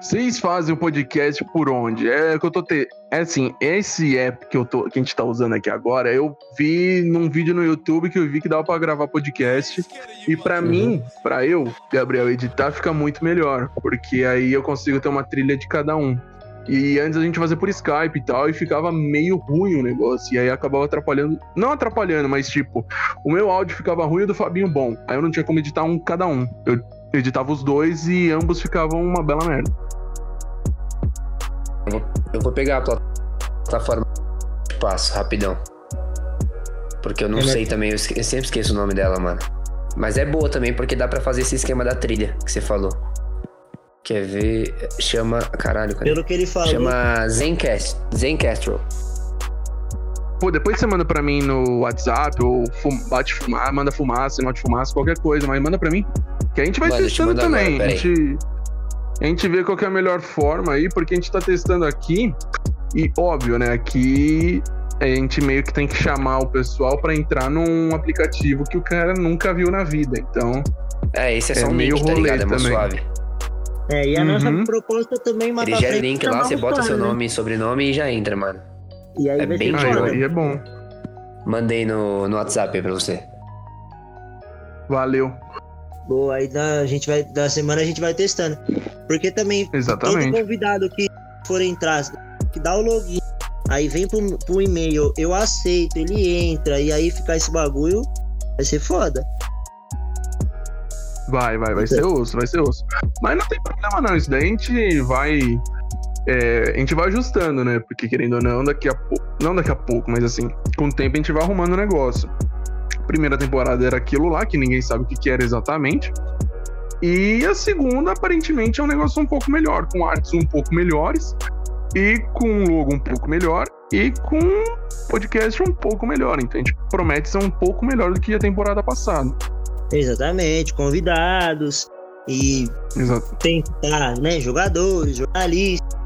Vocês fazem o podcast por onde? É que eu tô te... É assim, esse app que, eu tô, que a gente tá usando aqui agora, eu vi num vídeo no YouTube que eu vi que dava pra gravar podcast. E para uhum. mim, para eu, Gabriel, editar fica muito melhor. Porque aí eu consigo ter uma trilha de cada um. E antes a gente fazia por Skype e tal, e ficava meio ruim o negócio. E aí acabava atrapalhando. Não atrapalhando, mas tipo, o meu áudio ficava ruim e o do Fabinho bom. Aí eu não tinha como editar um cada um. Eu editava os dois e ambos ficavam uma bela merda. Eu vou, pegar a plataforma de passo, rapidão. Porque eu não é sei também, eu, eu sempre esqueço o nome dela, mano. Mas é boa também, porque dá para fazer esse esquema da trilha que você falou. Quer ver? Chama. Caralho, cara. Pelo que ele falou. Chama Zencast. Zencastro. Pô, depois você manda pra mim no WhatsApp, ou fum, bate fumar, manda fumaça, não de fumaça, qualquer coisa, mas manda pra mim. Que a gente vai Mano, testando também. Agora, a, gente, a gente vê qual é a melhor forma aí, porque a gente tá testando aqui. E óbvio, né? Aqui a gente meio que tem que chamar o pessoal para entrar num aplicativo que o cara nunca viu na vida. Então. É, esse é só é um meio link, tá ligado? É mais suave. É, e a uhum. nossa proposta também Ele gera o link lá, você bota seu nome e sobrenome e já entra, mano. E aí é vai bem ser ah, aí é bom. Mandei no, no WhatsApp aí pra você. Valeu. Boa, aí da, a gente vai, da semana a gente vai testando. Porque também Exatamente. todo convidado que for entrar, que dá o login, aí vem pro, pro e-mail, eu aceito, ele entra, e aí ficar esse bagulho, vai ser foda. Vai, vai, vai ser osso, vai ser osso. Mas não tem problema não, isso daí a gente vai. É, a gente vai ajustando, né? Porque querendo ou não, daqui a pouco. Não daqui a pouco, mas assim, com o tempo a gente vai arrumando o negócio. Primeira temporada era aquilo lá, que ninguém sabe o que, que era exatamente. E a segunda, aparentemente, é um negócio um pouco melhor, com artes um pouco melhores, e com um logo um pouco melhor, e com podcast um pouco melhor. A gente promete ser um pouco melhor do que a temporada passada. Exatamente, convidados e Exato. tentar, né, jogadores, jornalistas.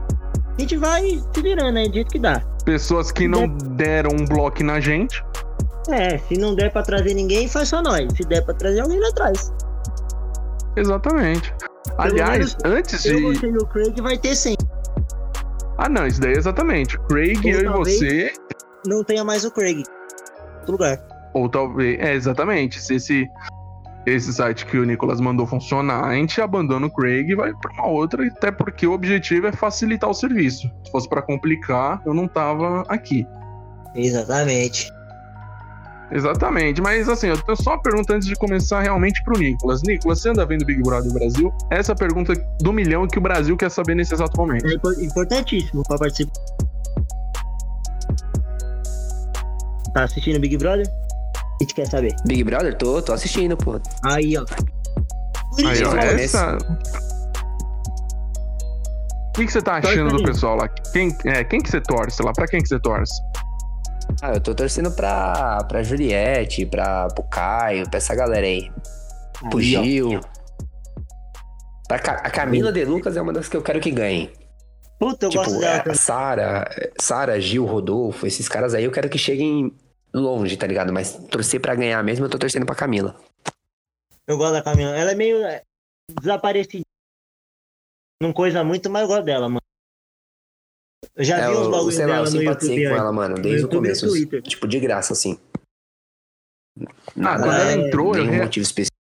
A gente vai se virando, né, do jeito que dá. Pessoas que não deram um bloco na gente. É, se não der para trazer ninguém, faz só nós. Se der para trazer alguém, lá traz. Exatamente. Pelo Aliás, antes de. Você e o Craig vai ter sempre. Ah, não, isso daí é exatamente. Craig, Ou eu e você. Não tenha mais o Craig. Outro lugar. Ou talvez. É, exatamente. Se esse esse site que o Nicolas mandou funcionar, a gente abandona o Craig e vai para uma outra, até porque o objetivo é facilitar o serviço. Se fosse para complicar, eu não tava aqui. Exatamente. Exatamente, mas assim, eu tenho só uma pergunta antes de começar realmente pro Nicolas. Nicolas, você anda vendo Big Brother Brasil? Essa é pergunta do milhão que o Brasil quer saber nesse exato momento. É importantíssimo para participar. Tá assistindo Big Brother? A gente quer saber. Big Brother? Tô, tô assistindo, pô. Aí, ó. Aí, ó, essa... O que, que você tá achando do pessoal lá? Quem, é, quem que você torce lá? Pra quem que você torce? Ah, eu tô torcendo pra, pra Juliette, pra, pro Caio, pra essa galera aí. aí pro Gil. Pra, a Camila. De Lucas é uma das que eu quero que ganhe. Puta, eu tipo, gosto dela. É, Sara, Sara, Gil, Rodolfo, esses caras aí eu quero que cheguem longe, tá ligado? Mas torcer para ganhar mesmo, eu tô torcendo pra Camila. Eu gosto da Camila. Ela é meio é, desaparecida. Não coisa muito, mas eu gosto dela, mano. Eu já é, vi uns bagulhos dela eu no YouTube. com ela, mano, desde o começo. Tipo, de graça, assim. Nada, ah, quando ela entrou, nenhum eu... motivo específico.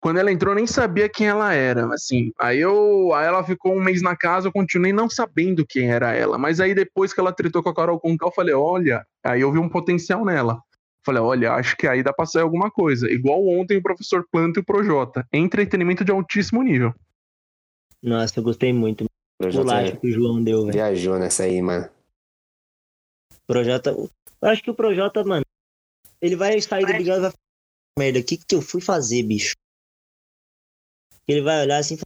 Quando ela entrou, eu nem sabia quem ela era, assim. Aí eu, aí ela ficou um mês na casa, eu continuei não sabendo quem era ela. Mas aí depois que ela tretou com a Carol Conká, eu falei, olha, aí eu vi um potencial nela. Falei, olha, acho que aí dá pra sair alguma coisa. Igual ontem o professor Planta e o Projota. Entretenimento de altíssimo nível. Nossa, eu gostei muito. Que o João deu, velho. Viajou nessa aí, mano. Projota. Eu acho que o Projota, mano, ele vai sair do Big Brother e vai falar, merda, o que que eu fui fazer, bicho? Ele vai olhar assim,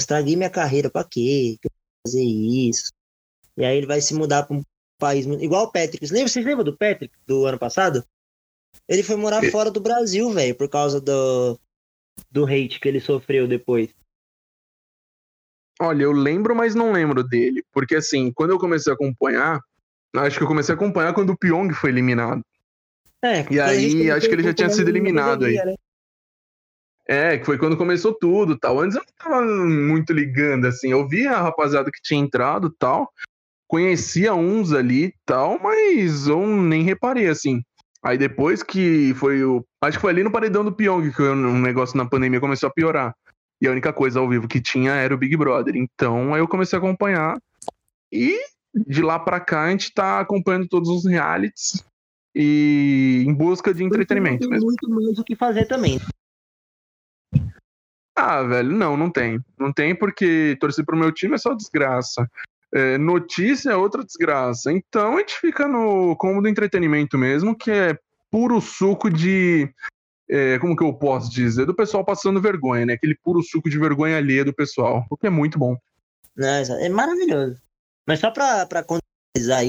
estraguei minha carreira, pra quê? Que eu vou fazer isso? E aí ele vai se mudar pra um país igual o Patrick. Lembra, vocês lembram do Patrick do ano passado? Ele foi morar fora do Brasil, velho, por causa do, do hate que ele sofreu depois. Olha, eu lembro, mas não lembro dele. Porque assim, quando eu comecei a acompanhar, acho que eu comecei a acompanhar quando o Pyong foi eliminado. É, e aí, acho que ele já tinha sido eliminado aí. Né? É, que foi quando começou tudo tal. Antes eu não tava muito ligando, assim. Eu via a rapaziada que tinha entrado tal. Conhecia uns ali tal, mas eu nem reparei, assim. Aí depois que foi o. Acho que foi ali no paredão do Pyong que um negócio na pandemia começou a piorar. E a única coisa ao vivo que tinha era o Big Brother. Então aí eu comecei a acompanhar. E de lá pra cá a gente tá acompanhando todos os realities e em busca de entretenimento Tem mesmo. muito mais o que fazer também. Ah, velho, não, não tem. Não tem porque torcer pro meu time é só desgraça. É, notícia é outra desgraça. Então a gente fica no cômodo entretenimento mesmo, que é puro suco de. É, como que eu posso dizer? Do pessoal passando vergonha, né? Aquele puro suco de vergonha alheia do pessoal. O que é muito bom. Né, É maravilhoso. Mas só pra contextualizar aí,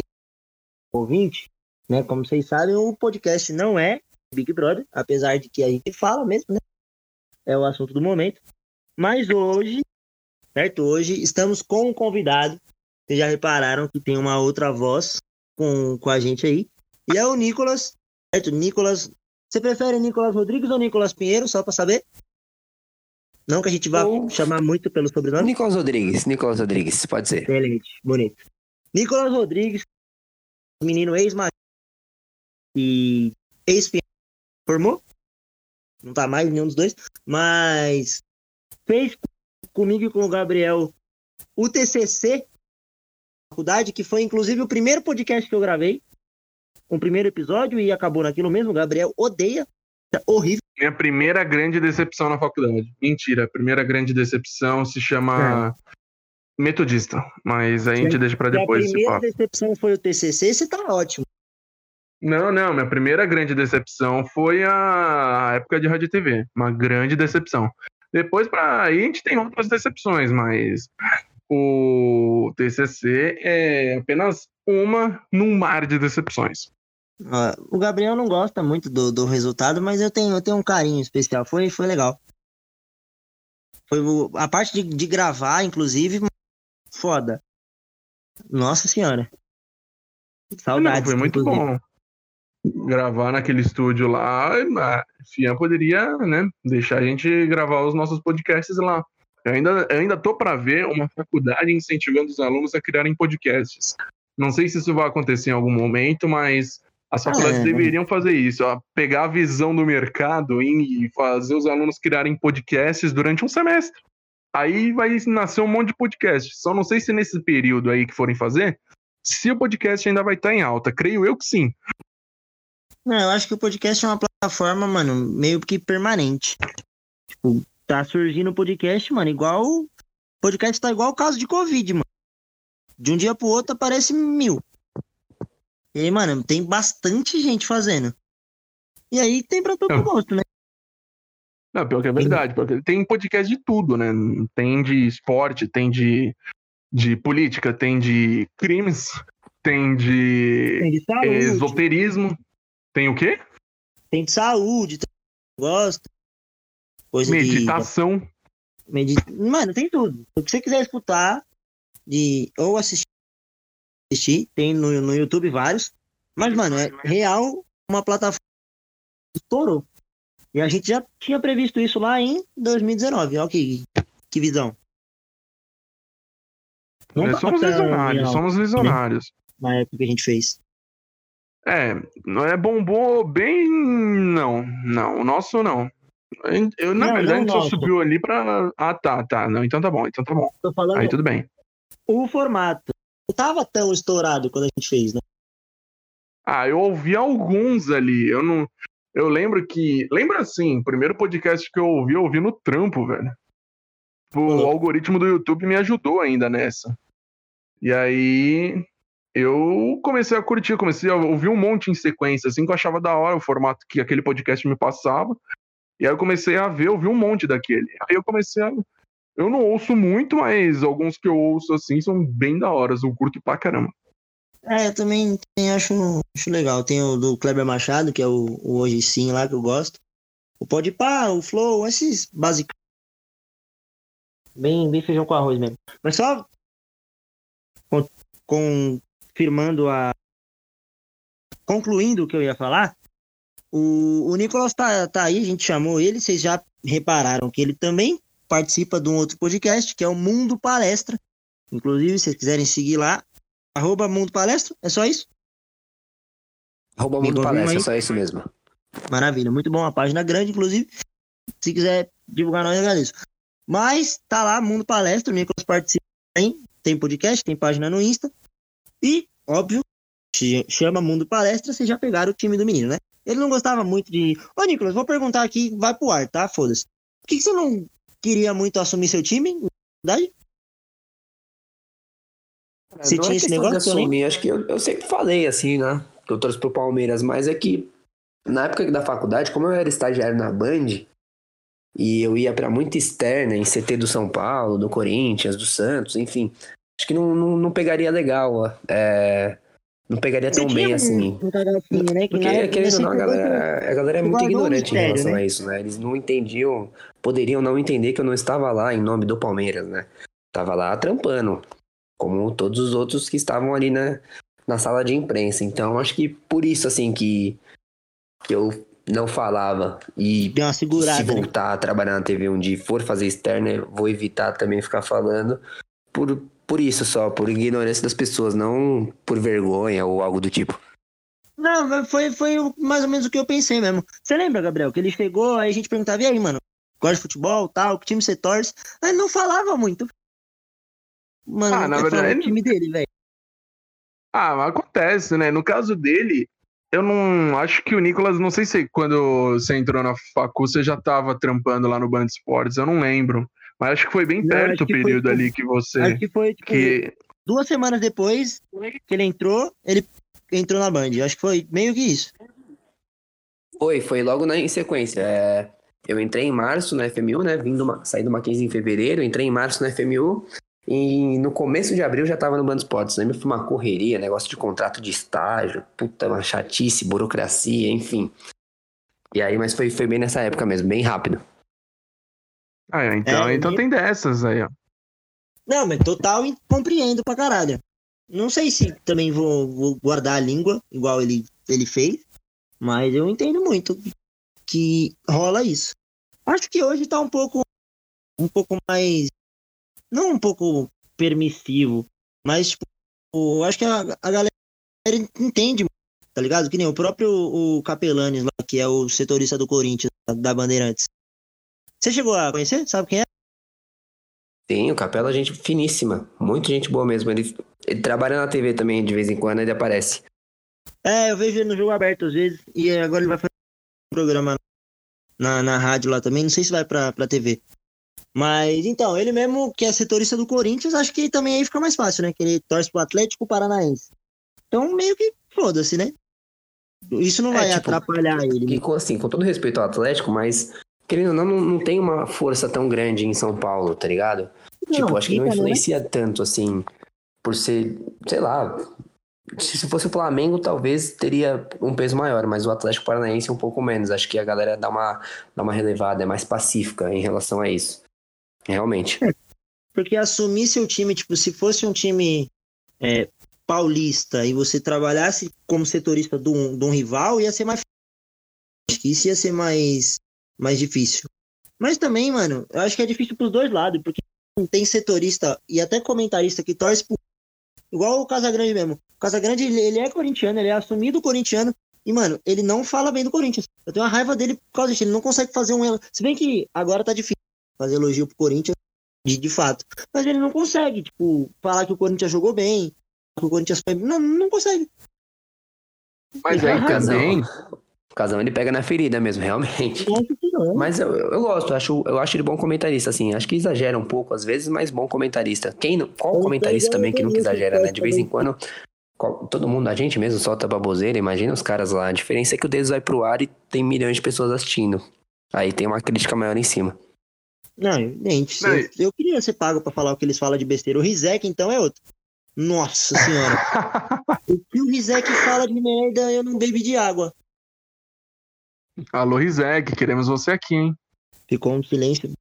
ouvinte, né? Como vocês sabem, o podcast não é Big Brother, apesar de que a gente fala mesmo, né? É o assunto do momento. Mas hoje, certo? Hoje estamos com um convidado. Vocês já repararam que tem uma outra voz com, com a gente aí. E é o Nicolas, certo? Nicolas. Você prefere Nicolas Rodrigues ou Nicolas Pinheiro, só pra saber? Não que a gente vá Ou- chamar muito pelo sobrenome. Nicolas Rodrigues, Nicolas Rodrigues, pode ser. Excelente, bonito. Nicolas Rodrigues, menino ex e ex formou. Não tá mais nenhum dos dois, mas fez comigo e com o Gabriel o TCC faculdade, que foi inclusive o primeiro podcast que eu gravei, o primeiro episódio e acabou naquilo mesmo. O Gabriel odeia, é horrível. Minha primeira grande decepção na faculdade. Mentira, a primeira grande decepção se chama Metodista. Mas aí a gente deixa pra Se a depois esse primeira decepção foi o TCC, você tá ótimo. Não, não, minha primeira grande decepção foi a época de rádio e TV. Uma grande decepção. Depois, pra aí, a gente tem outras decepções, mas o TCC é apenas uma num mar de decepções. O Gabriel não gosta muito do, do resultado, mas eu tenho, eu tenho um carinho especial. Foi, foi legal. Foi a parte de, de gravar, inclusive, foda. Nossa senhora. Saudades. Não, foi muito inclusive. bom. Gravar naquele estúdio lá, a FIA poderia, né, deixar a gente gravar os nossos podcasts lá. Eu ainda, eu ainda tô para ver uma faculdade incentivando os alunos a criarem podcasts. Não sei se isso vai acontecer em algum momento, mas as faculdades É. deveriam fazer isso, ó, pegar a visão do mercado e fazer os alunos criarem podcasts durante um semestre. Aí vai nascer um monte de podcast. Só não sei se nesse período aí que forem fazer, se o podcast ainda vai estar em alta. Creio eu que sim. Não, eu acho que o podcast é uma plataforma, mano, meio que permanente. Tipo, tá surgindo o podcast, mano, igual. O podcast tá igual o caso de Covid, mano. De um dia pro outro aparece mil. E aí, mano, tem bastante gente fazendo. E aí tem pra todo Não. gosto, né? Não, pior que é verdade. Porque tem podcast de tudo, né? Tem de esporte, tem de, de política, tem de crimes, tem de Tem de saúde, esoterismo. Tem o quê? tem de saúde, tem gosto. Coisa Meditação. de. Medi... Mano, tem tudo. O que você quiser escutar de ou assistir, assistir tem no, no YouTube vários. Mas, mano, é real uma plataforma que estourou. E a gente já tinha previsto isso lá em 2019. Olha que, que visão. Não É, somos visionários, real somos visionários. Na época que a gente fez. É, não é bombou bem. Não, não. O nosso não. Eu, na Não, verdade, não a gente só subiu ali pra. Ah, tá, tá. Não, então tá bom, então tá bom. Tô falando Aí tudo bem. o formato. Não tava tão estourado quando a gente fez, né? Ah, eu ouvi alguns ali. Eu não. Eu lembro que. Lembra assim, o primeiro podcast que eu ouvi, eu ouvi no trampo, velho. O Uhum. algoritmo do YouTube me ajudou ainda nessa. E aí. Eu comecei a curtir, comecei a ouvir um monte em sequência, assim, que eu achava da hora o formato que aquele podcast me passava. E aí eu comecei a ver, ouvir um monte daquele. Aí eu comecei a. Eu não ouço muito, mas alguns que eu ouço assim são bem da hora, eu curto pra caramba. É, eu também, acho, acho legal. Tem o do Kleber Machado, que é o, o Hoje Sim lá, que eu gosto. O Podpah, o Flow, esses básicos. Bem, bem feijão com arroz mesmo. Mas só con- confirmando a... Concluindo o que eu ia falar, O, o Nicolas tá, tá aí, a gente chamou ele, vocês já repararam que ele também participa de um outro podcast, que é o Mundo Palestra. Inclusive, se vocês quiserem seguir lá, arroba Mundo Palestra, é só isso? Arroba Mundo Palestra, é só isso mesmo. Maravilha, muito bom, uma página grande, inclusive. Se quiser divulgar, nós agradeço. Mas tá lá, Mundo Palestra, o Nicolas participa também, tem podcast, tem página no Insta. E, óbvio, chama Mundo Palestra, vocês já pegaram o time do menino, né? Ele não gostava muito de. Ô, Nicolas, vou perguntar aqui, vai pro ar, tá? Foda-se. Por que, que você não queria muito assumir seu time? Verdade? Você tinha é esse negócio? De assumir, acho que eu, eu sempre falei assim, né? Que eu trouxe pro Palmeiras, mas é que na época da faculdade, como eu era estagiário na Band, e eu ia para muita externa, em CT do São Paulo, do Corinthians, do Santos, enfim. Acho que não, não, não pegaria legal. É, não pegaria tão bem assim. né? Porque, querendo ou não, a galera, a galera é muito ignorante em relação né? a isso, né? Eles não entendiam, poderiam não entender que eu não estava lá em nome do Palmeiras, né? Tava lá trampando, como todos os outros que estavam ali na, na sala de imprensa. Então, acho que por isso, assim, que, que eu não falava. E Deu uma segurada, se né? voltar né? a trabalhar na TV um dia for fazer externa, vou evitar também ficar falando. Por, por isso só, por ignorância das pessoas, não por vergonha ou algo do tipo. Não, foi, foi mais ou menos o que eu pensei mesmo. Você lembra, Gabriel, que ele chegou, aí a gente perguntava, e aí, mano, gosta de futebol, tal, que time você torce? Aí não falava muito. Mano, ah, na verdade, o time dele, velho. Ah, mas acontece, né? No caso dele, eu não acho que o Nicolas, não sei se quando você entrou na facu, você já tava trampando lá no Band Esportes, eu não lembro. Mas acho que foi bem perto não, o período foi, ali que você. Acho que foi tipo, que... duas semanas depois que ele entrou, ele entrou na Band. Acho que foi meio que isso. Foi, foi logo na, em sequência. É, eu entrei em março na FMU, né? Vindo uma, saí do Mackenzie em fevereiro, entrei em março na FMU. E no começo de abril já tava no Band Esportes. Lembra? Foi uma correria, negócio de contrato de estágio, puta, uma chatice, burocracia, enfim. E aí, mas foi, foi bem nessa época mesmo, bem rápido. Ah, é, então, é, então tem dessas aí, ó. Não, mas total compreendo pra caralho. Não sei se também vou, vou guardar a língua, igual ele, ele fez, mas eu entendo muito que rola isso. Acho que hoje tá um pouco um pouco mais não um pouco permissivo, mas tipo, acho que a, a galera entende, tá ligado? Que nem o próprio o Capelanes lá, que é o setorista do Corinthians da Bandeirantes. Você chegou a conhecer? Sabe quem é? Sim, o Capela é gente finíssima. Muito gente boa mesmo. Ele, ele trabalha na TV também, de vez em quando ele aparece. É, eu vejo ele no jogo aberto às vezes. E agora ele vai fazer um programa na, na rádio lá também. Não sei se vai pra, pra TV. Mas então, ele mesmo que é setorista do Corinthians, acho que também aí fica mais fácil, né? Que ele torce pro Atlético Paranaense. Então, meio que foda-se, né? Isso não é, vai tipo, atrapalhar ele. Que, assim, com todo respeito ao Atlético, mas querendo ou não, não, tem uma força tão grande em São Paulo, tá ligado? Não, tipo, acho que não né? influencia né? tanto, assim, por ser, sei lá. Se fosse o Flamengo, talvez teria um peso maior, mas o Atlético Paranaense um pouco menos. Acho que a galera dá uma, dá uma relevada, é mais pacífica em relação a isso. Realmente. É, porque assumir seu time, tipo, se fosse um time é, paulista e você trabalhasse como setorista de um, de um rival, ia ser mais. Isso ia ser mais mais difícil. Mas também, mano, eu acho que é difícil pros dois lados, porque tem setorista e até comentarista que torce por. Igual o Casagrande mesmo. O Casagrande, ele, ele é corintiano, ele é assumido corintiano. E, mano, ele não fala bem do Corinthians. Eu tenho uma raiva dele por causa disso. Ele não consegue fazer um. Se bem que agora tá difícil fazer elogio pro Corinthians, de, de fato. Mas ele não consegue, tipo, falar que o Corinthians jogou bem, que o Corinthians foi. Não, não consegue. Mas aí também, o Casão ele pega na ferida mesmo, realmente. Mas eu, eu gosto, eu acho, eu acho ele bom comentarista, assim. Acho que exagera um pouco às vezes, mas bom comentarista. Quem não, qual comentarista também que nunca exagera, né? De vez em quando, todo mundo, a gente mesmo solta baboseira, imagina os caras lá. A diferença é que o dedo vai pro ar e tem milhões de pessoas assistindo. Aí tem uma crítica maior em cima. Não, gente, eu, eu, queria ser pago pra falar o que eles falam de besteira. O Rizek, então, é outro. Nossa senhora. o que o Rizek fala de merda, eu não bebi de água. Alô, Rizek, queremos você aqui, hein? Ficou um silêncio.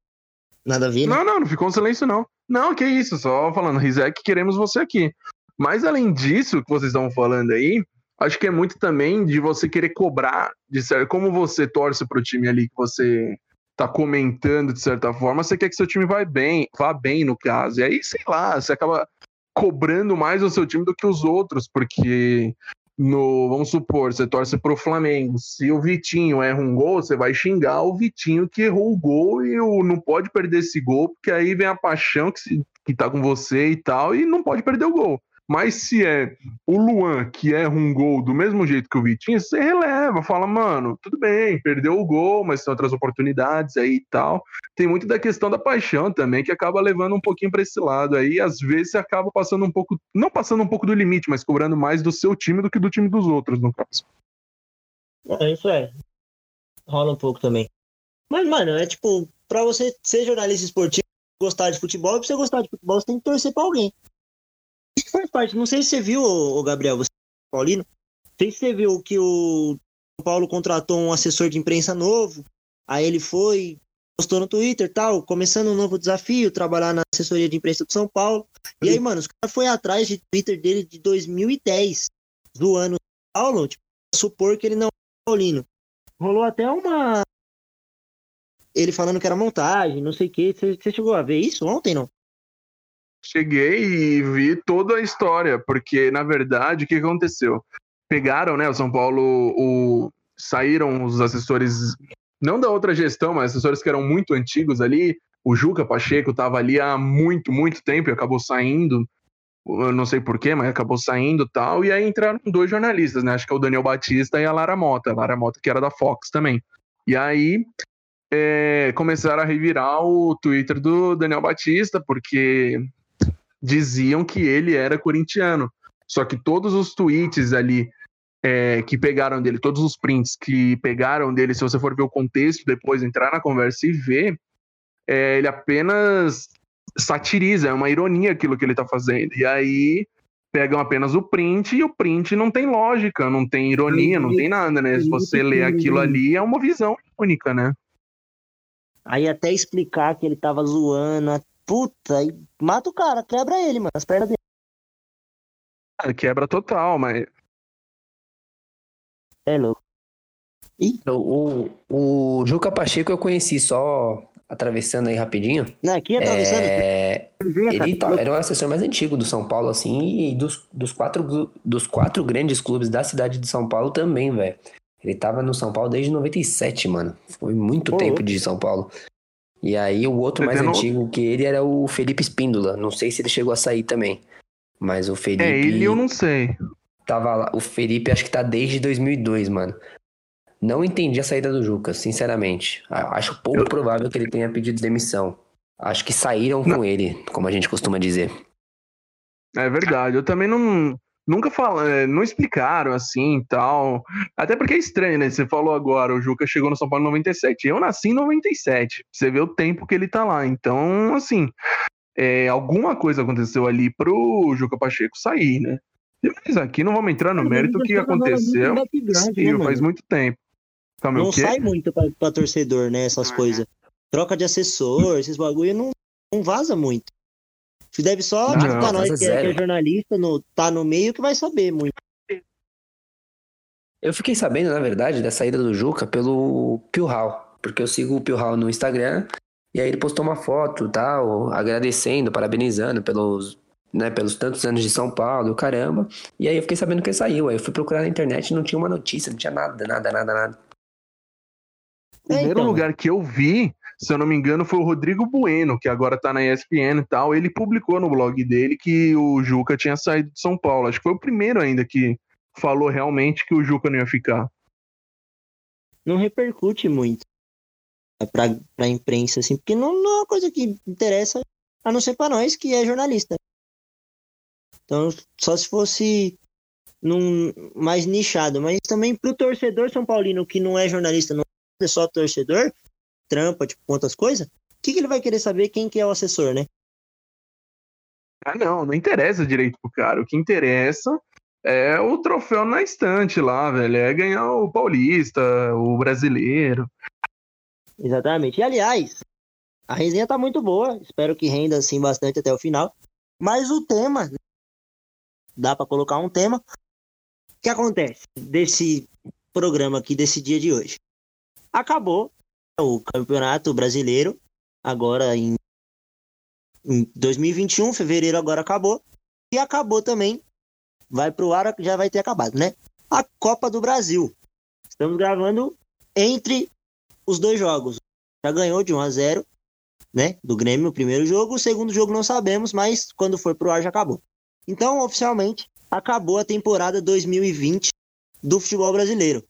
Nada a ver, né? Não, não, não ficou um silêncio, não. Não, que isso, só falando, Rizek, queremos você aqui. Mas além disso que vocês estão falando aí, acho que é muito também de você querer cobrar, de certo, como você torce pro time ali que você tá comentando de certa forma, você quer que seu time vá bem, vá bem no caso. E aí, sei lá, você acaba cobrando mais o seu time do que os outros, porque no, vamos supor, você torce pro Flamengo. Se o Vitinho erra um gol, você vai xingar o Vitinho que errou o gol e o, não pode perder esse gol, porque aí vem a paixão que, se, que tá com você e tal, e não pode perder o gol. Mas se é o Luan que erra um gol do mesmo jeito que o Vitinho, você releva, fala, mano, tudo bem, perdeu o gol, mas tem outras oportunidades aí e tal. Tem muito da questão da paixão também, que acaba levando um pouquinho para esse lado aí. Às vezes você acaba passando um pouco, não passando um pouco do limite, mas cobrando mais do seu time do que do time dos outros, no caso. É, isso é. Rola um pouco também. Mas, mano, é tipo, pra você ser jornalista esportivo, gostar de futebol, pra você gostar de futebol, você tem que torcer pra alguém faz parte. Não sei se você viu, o Gabriel, você, Paulino. Não sei se você viu que o Paulo contratou um assessor de imprensa novo. Aí ele foi, postou no Twitter tal, começando um novo desafio, trabalhar na assessoria de imprensa do São Paulo. E aí, mano, os caras foram atrás de Twitter dele de 2010, do ano Paulo, tipo, supor que ele não é paulino. Rolou até uma. Ele falando que era montagem, não sei o que. Você chegou a ver isso ontem, não? Cheguei e vi toda a história, porque na verdade o que aconteceu? Pegaram, né, o São Paulo, o... saíram os assessores, não da outra gestão, mas assessores que eram muito antigos ali. O Juca Pacheco estava ali há muito, muito tempo e acabou saindo. Eu não sei porquê, mas acabou saindo tal. E aí entraram dois jornalistas, né? Acho que é o Daniel Batista e a Lara Mota. A Lara Mota, que era da Fox também. E aí é, começaram a revirar o Twitter do Daniel Batista, porque diziam que ele era corintiano. Só que todos os tweets ali é, que pegaram dele, todos os prints que pegaram dele, se você for ver o contexto, depois entrar na conversa e ver, é, ele apenas satiriza, é uma ironia aquilo que ele tá fazendo. E aí pegam apenas o print e o print não tem lógica, não tem ironia, não tem nada, né? Se você lê aquilo ali, é uma visão única, né? Aí até explicar que ele tava zoando, Puta, e mata o cara, quebra ele, mano, as pernas dele. Ah, quebra total, mas. É louco. Ih. O, o, o Juca Pacheco eu conheci só atravessando aí rapidinho. Não, aqui atravessando. É... Ele tá, era o assessor mais antigo do São Paulo, assim, e dos, dos, quatro, dos quatro grandes clubes da cidade de São Paulo também, velho. Ele tava no São Paulo desde 97, mano. Foi muito tempo de São Paulo. E aí o outro mais antigo que ele era o Felipe Espíndola. Não sei se ele chegou a sair também. Mas o Felipe. É, ele eu não sei. Tava lá. O Felipe acho que tá desde 2002, mano. Não entendi a saída do Juca, sinceramente. Acho pouco eu... provável que ele tenha pedido demissão. Acho que saíram não. com ele, como a gente costuma dizer. É verdade. Eu também não nunca falam, é, não explicaram assim e tal. Até porque é estranho, né? Você falou agora, o Juca chegou no São Paulo em 97. Eu nasci em 97. Você vê o tempo que ele tá lá. Então, assim, é, alguma coisa aconteceu ali pro Juca Pacheco sair, né? Mas aqui não vamos entrar no mérito do que aconteceu. Sim, né, faz muito tempo. Calma, não sai muito pra, pra, torcedor, né? Essas ah, coisas. Troca de assessor, esses bagulho não, não vaza muito. Se deve só não, pra nós que é, que é, jornalista, no, tá no meio, que vai saber muito. Eu fiquei sabendo, na verdade, da saída do Juca pelo Pilhal, porque eu sigo o Pilhal no Instagram, e aí ele postou uma foto, tal, agradecendo, parabenizando pelos, né, pelos tantos anos de São Paulo, caramba. E aí eu fiquei sabendo que ele saiu. Aí eu fui procurar na internet e não tinha uma notícia, não tinha nada, nada, nada, nada. O primeiro então. lugar que eu vi se eu não me engano, foi o Rodrigo Bueno, que agora tá na ESPN e tal. Ele publicou no blog dele que o Juca tinha saído de São Paulo. Acho que foi o primeiro ainda que falou realmente que o Juca não ia ficar. Não repercute muito pra, pra imprensa, assim, porque não, não é uma coisa que interessa, a não ser pra nós que é jornalista. Então, só se fosse num, mais nichado, mas também pro torcedor São Paulino que não é jornalista, não é só torcedor, trampa, tipo, quantas coisas, o que, que ele vai querer saber quem que é o assessor, né? Ah, não, não interessa direito pro cara. O que interessa é o troféu na estante lá, velho. É ganhar o paulista, o brasileiro. Exatamente. E aliás, a resenha tá muito boa. Espero que renda assim bastante até o final. Mas o tema, dá para colocar um tema. que acontece desse programa aqui, desse dia de hoje? Acabou o Campeonato Brasileiro, agora em, em 2021, fevereiro agora acabou, e acabou também, vai pro ar, já vai ter acabado, né? A Copa do Brasil. Estamos gravando entre os dois jogos. Já ganhou de 1 a 0 né? Do Grêmio, o primeiro jogo. O segundo jogo não sabemos, mas quando for pro ar já acabou. Então, oficialmente, acabou a temporada 2020 do futebol brasileiro.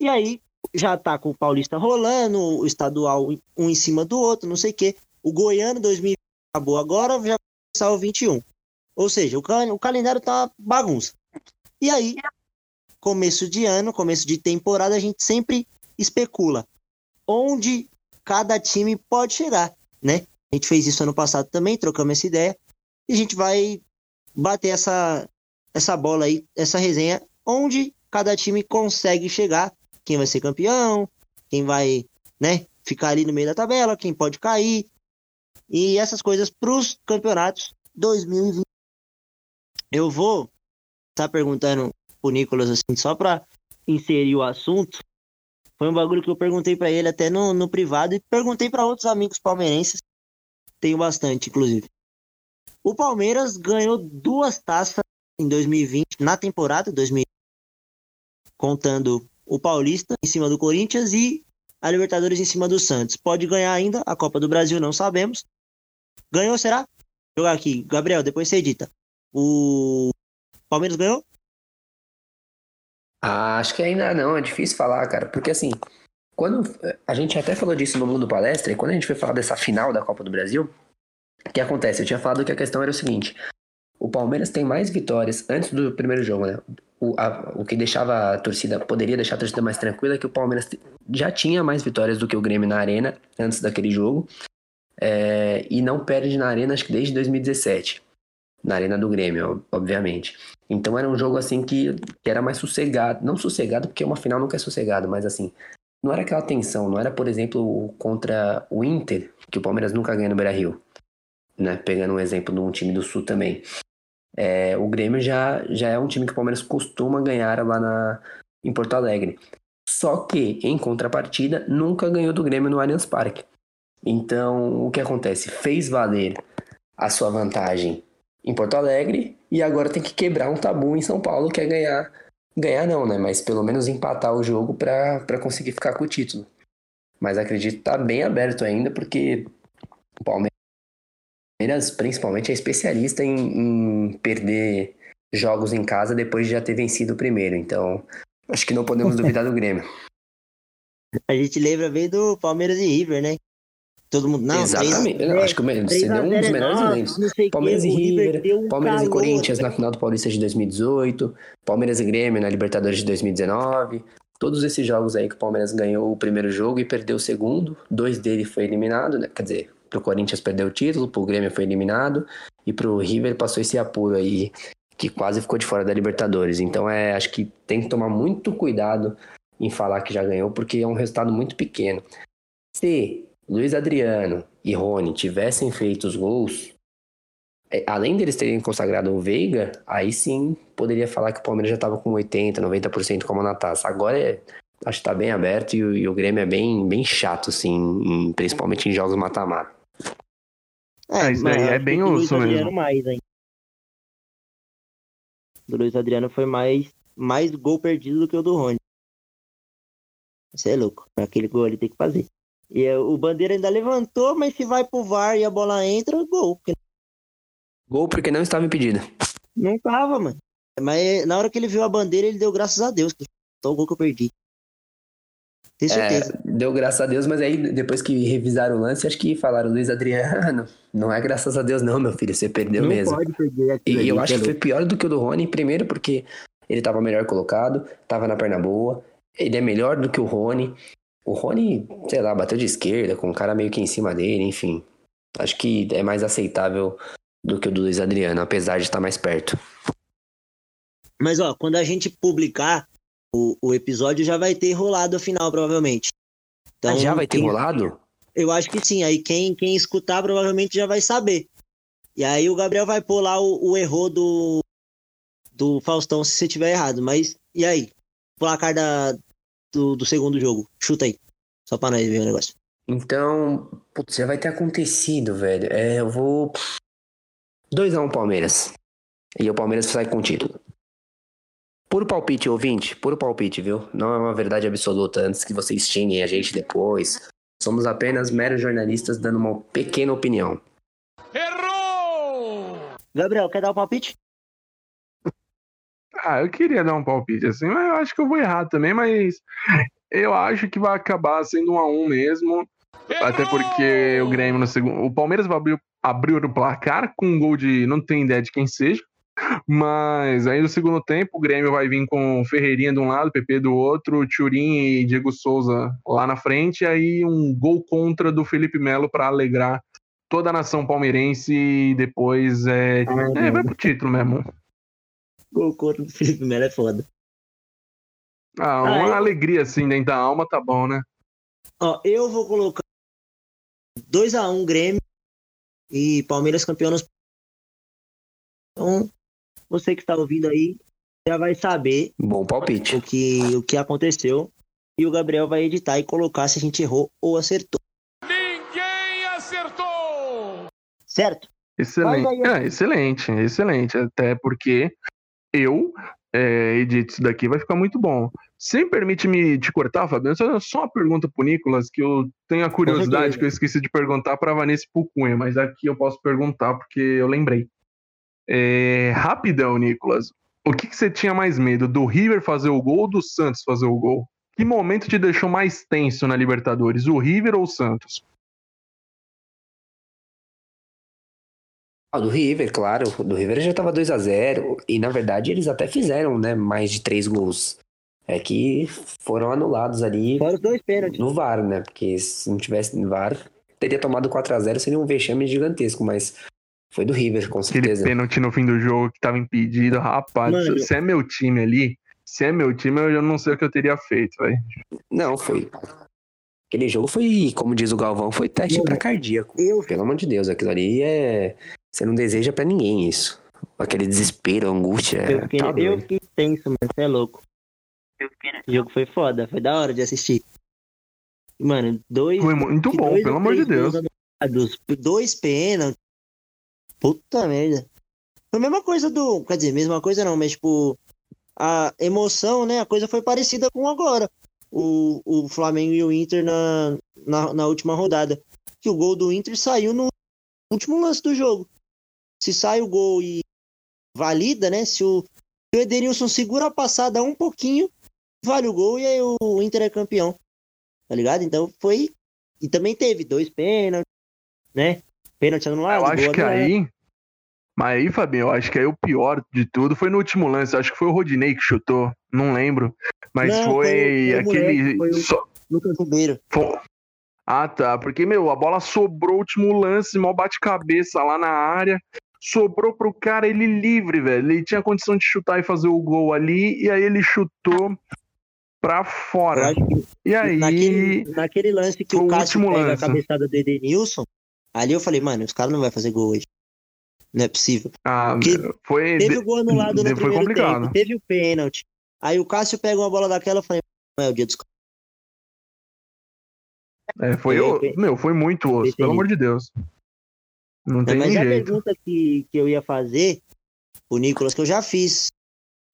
E aí, já tá com o Paulista rolando, o estadual um em cima do outro, não sei o quê. O Goiano 2020 acabou agora, já começar o 21. Ou seja, o, o calendário tá bagunça. E aí, começo de ano, começo de temporada, a gente sempre especula onde cada time pode chegar né? A gente fez isso ano passado também, trocamos essa ideia. E a gente vai bater essa, essa bola aí, essa resenha, onde cada time consegue chegar, quem vai ser campeão, quem vai, né, ficar ali no meio da tabela, quem pode cair. E essas coisas para os campeonatos 2020. Eu vou estar tá perguntando pro Nicolas assim, só para inserir o assunto, foi um bagulho que eu perguntei para ele até no, no privado e perguntei para outros amigos palmeirenses. Tenho bastante, inclusive. O Palmeiras ganhou duas taças em 2020, na temporada 2020, contando o Paulista em cima do Corinthians e a Libertadores em cima do Santos. Pode ganhar ainda, a Copa do Brasil não sabemos. Ganhou, será? Vou jogar aqui. Gabriel, depois você edita. O Palmeiras ganhou? Ah, acho que ainda não, é difícil falar, cara, porque assim, quando a gente até falou disso no mundo palestra, e quando a gente foi falar dessa final da Copa do Brasil, o que acontece? Eu tinha falado que a questão era o seguinte: o Palmeiras tem mais vitórias antes do primeiro jogo, né? O, a, o que deixava a torcida, poderia deixar a torcida mais tranquila é que o Palmeiras já tinha mais vitórias do que o Grêmio na Arena antes daquele jogo. É, e não perde na Arena, acho que desde 2017 na arena do Grêmio, obviamente. Então era um jogo assim que, que era mais sossegado, não sossegado porque uma final nunca é sossegado, mas assim, não era aquela tensão, não era, por exemplo, contra o Inter, que o Palmeiras nunca ganha no Beira-Rio, né? Pegando um exemplo de um time do Sul também. É, o Grêmio já, já é um time que o Palmeiras costuma ganhar lá na, em Porto Alegre. Só que, em contrapartida, nunca ganhou do Grêmio no Allianz Parque. Então, o que acontece? Fez valer a sua vantagem em Porto Alegre e agora tem que quebrar um tabu em São Paulo, que é ganhar. Ganhar não, né? Mas pelo menos empatar o jogo para conseguir ficar com o título. Mas acredito que tá bem aberto ainda, porque o Palmeiras, principalmente, é especialista em, em perder jogos em casa depois de já ter vencido o primeiro. Então, acho que não podemos duvidar do Grêmio. A gente lembra bem do Palmeiras e River, né? Todo mundo, não, Exatamente. 3, eu acho que seria um dos melhores exemplos. Palmeiras e River, um Palmeiras calor, e Corinthians na final do Paulista de 2018, Palmeiras e Grêmio na Libertadores de 2019. Todos esses jogos aí que o Palmeiras ganhou o primeiro jogo e perdeu o segundo. Dois dele foi eliminado, né? Quer dizer, pro Corinthians perdeu o título, pro Grêmio foi eliminado e pro River passou esse apuro aí que quase ficou de fora da Libertadores. Então é, acho que tem que tomar muito cuidado em falar que já ganhou, porque é um resultado muito pequeno. Se Luiz Adriano e Rony tivessem feito os gols, é, além deles terem consagrado o Veiga, aí sim poderia falar que o Palmeiras já estava com 80%, 90% como na taça. Agora é, acho que está bem aberto e o, e o, Grêmio é bem, bem chato, assim, em, principalmente em jogos mata-mata. É, isso aí é bem osso mesmo. Mais, hein? Do Luiz Adriano foi mais, mais gol perdido do que o do Rony. Você é louco. Aquele gol ele tem que fazer. E é, o Bandeira ainda levantou, mas se vai pro VAR e a bola entra, gol. Gol porque não estava impedido. Não tava, mano. Mas na hora que ele viu a bandeira, ele deu graças a Deus. Que o gol que eu perdi. Tenho certeza. É, deu graças a Deus, mas aí depois que revisaram o lance, acho que falaram, Luiz Adriano, não é graças a Deus não, meu filho, você perdeu não mesmo. Pode perder e ali, eu acho que foi pior do que o do Rony, primeiro porque ele tava melhor colocado, tava na perna boa, ele é melhor do que o Rony, o Rony, sei lá, bateu de esquerda, com o cara meio que em cima dele, enfim. Acho que é mais aceitável do que o do Luiz Adriano, apesar de estar mais perto. Mas, ó, quando a gente publicar o, o episódio, já vai ter rolado a final, provavelmente. Então, ah, já vai ter quem... rolado? Eu acho que sim. Aí quem, quem escutar provavelmente já vai saber. E aí o Gabriel vai pôr lá o, o erro do, do Faustão se você tiver errado. Mas E aí? Placar da, do, do segundo jogo. Chuta aí. Só pra nós ver o negócio. Então, putz, já vai ter acontecido, velho. É, eu vou. 2x1 um Palmeiras. E o Palmeiras sai com o título. Puro palpite, ouvinte. Puro palpite, viu? Não é uma verdade absoluta antes que vocês xinguem a gente depois. Somos apenas meros jornalistas dando uma pequena opinião. Gabriel, quer dar o palpite? Ah, eu queria dar um palpite assim, mas eu acho que eu vou errar também, mas eu acho que vai acabar sendo um a um mesmo. Até porque o Grêmio no segundo. O Palmeiras vai abrir, abrir o placar com um gol de. Não tenho ideia de quem seja. Mas aí no segundo tempo o Grêmio vai vir com Ferreirinha de um lado, PP do outro, Turim e Diego Souza lá na frente, e aí um gol contra do Felipe Melo para alegrar toda a nação palmeirense e depois é, é vai pro título mesmo. Gol contra do Felipe Melo é foda. Ah, uma ah, eu... alegria assim dentro da alma tá bom, né? Ó, eu vou colocar 2x1 um, Grêmio e Palmeiras campeão nos... Então, você que está ouvindo aí já vai saber Bom palpite. o que, o que aconteceu. E o Gabriel vai editar e colocar se a gente errou ou acertou. Ninguém acertou! Certo? Excelente. É, excelente, excelente. Até porque eu é, edito isso daqui, vai ficar muito bom. Sem permite-me te cortar, Fabiano, só uma pergunta pro Nicolas, que eu tenho a curiosidade que eu esqueci de perguntar para Vanessa Pucunha, mas aqui eu posso perguntar porque eu lembrei. É, rapidão, Nicolas. O que, que, você tinha mais medo? Do River fazer o gol ou do Santos fazer o gol? Que momento te deixou mais tenso na Libertadores? O River ou o Santos? Ah, do River, claro. Do River já tava 2 a 0 E na verdade eles até fizeram, né? Mais de três gols. É que foram anulados ali. Foram dois pênaltis. No VAR, né? Porque se não tivesse no VAR, teria tomado 4 a 0 seria um vexame gigantesco, mas foi do River, com certeza. Aquele pênalti no fim do jogo que tava impedido, rapaz. Mano, se é meu time ali, se é meu time, eu não sei o que eu teria feito, velho. Não, foi. Aquele jogo foi, como diz o Galvão, foi teste para cardíaco. Eu... Pelo amor de Deus, aquilo ali é. Você não deseja para ninguém isso. Aquele desespero, angústia. Eu fiquei, tá eu fiquei tenso, mas você é louco. O jogo foi foda, foi da hora de assistir. Mano, dois. Foi muito bom, pelo amor de Deus. Dois pênaltis. Puta merda. A mesma coisa do. Quer dizer, mesma coisa não, mas tipo. A emoção, né? A coisa foi parecida com agora. O, o Flamengo e o Inter na, na, na última rodada. Que o gol do Inter saiu no último lance do jogo. Se sai o gol e valida, né? Se o, se o segura a passada um pouquinho, vale o gol e aí o Inter é campeão. Tá ligado? Então foi. E também teve dois pênaltis, né? Pênalti anulado. Eu acho que aí. Mas aí, Fabinho, eu acho que aí o pior de tudo foi no último lance. Acho que foi o Rodinei que chutou. Não lembro. Mas não, foi, foi, foi aquele. Foi o so... Lucas Ribeiro. Foi... Ah, tá. Porque, meu, a bola sobrou o último lance, mal bate-cabeça lá na área. Sobrou pro cara ele livre, velho. Ele tinha condição de chutar e fazer o gol ali. E aí ele chutou pra fora. E aí. Naquele, naquele lance que o Cássio pega lance. a cabeçada do Edenilson, Ali eu falei, mano, os caras não vão fazer gol hoje. Não é possível. Ah, foi. Teve o gol anulado no primeiro complicado. tempo, teve o pênalti. Aí o Cássio pega uma bola daquela, eu falei, não é o dia dos é, foi, eu, meu, foi muito osso, pelo amor de Deus. Não tem Mas jeito. a pergunta que, que eu ia fazer, o Nicolas, que eu já fiz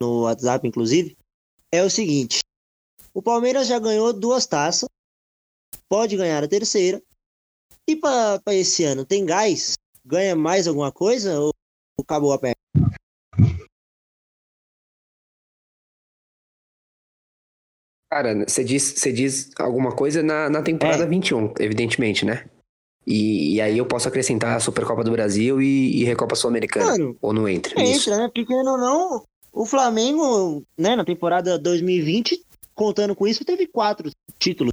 no WhatsApp, inclusive, é o seguinte: o Palmeiras já ganhou duas taças, pode ganhar a terceira, e para esse ano, tem gás? Ganha mais alguma coisa ou acabou a perna? Cara, você diz, você diz alguma coisa na, na temporada é. 21, evidentemente, né? E, e, aí eu posso acrescentar a Supercopa do Brasil e, e Recopa Sul-Americana. Ou não entra? Entra, né? Porque querendo ou não, o Flamengo, né, na temporada 2020, contando com isso, teve quatro títulos.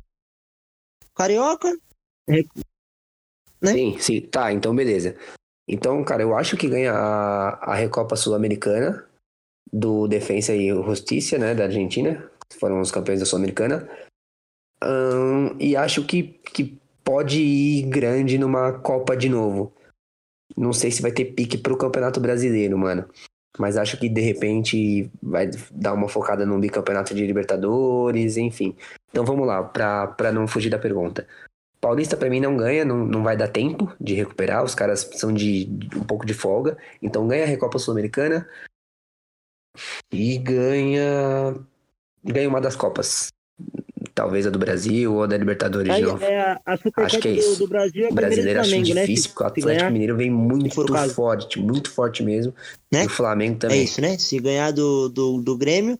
Carioca, né? Sim, sim. Tá, então beleza. Então, cara, eu acho que ganha a, a Recopa Sul-Americana do Defensa e Justiça, né, da Argentina. Foram os campeões da Sul-Americana. E acho que, que pode ir grande numa Copa de novo. Não sei se vai ter pique pro Campeonato Brasileiro, mano. mas acho que de repente vai dar uma focada no bicampeonato de Libertadores, enfim. Então vamos lá, para não fugir da pergunta. Paulista para mim não ganha, não, não vai dar tempo de recuperar, os caras são de, de um pouco de folga, então ganha a Recopa Sul-Americana e ganha ganha uma das Copas. Talvez a do Brasil ou a da Libertadores Aí, de novo. é, a, a Acho que é do, isso. do Brasil é O brasileiro acho Flamengo, né? difícil, Se- porque o Atlético ganhar, Mineiro vem muito for o caso. forte, muito forte mesmo. Né? E o Flamengo É também. isso, né? Se ganhar do, do, do Grêmio,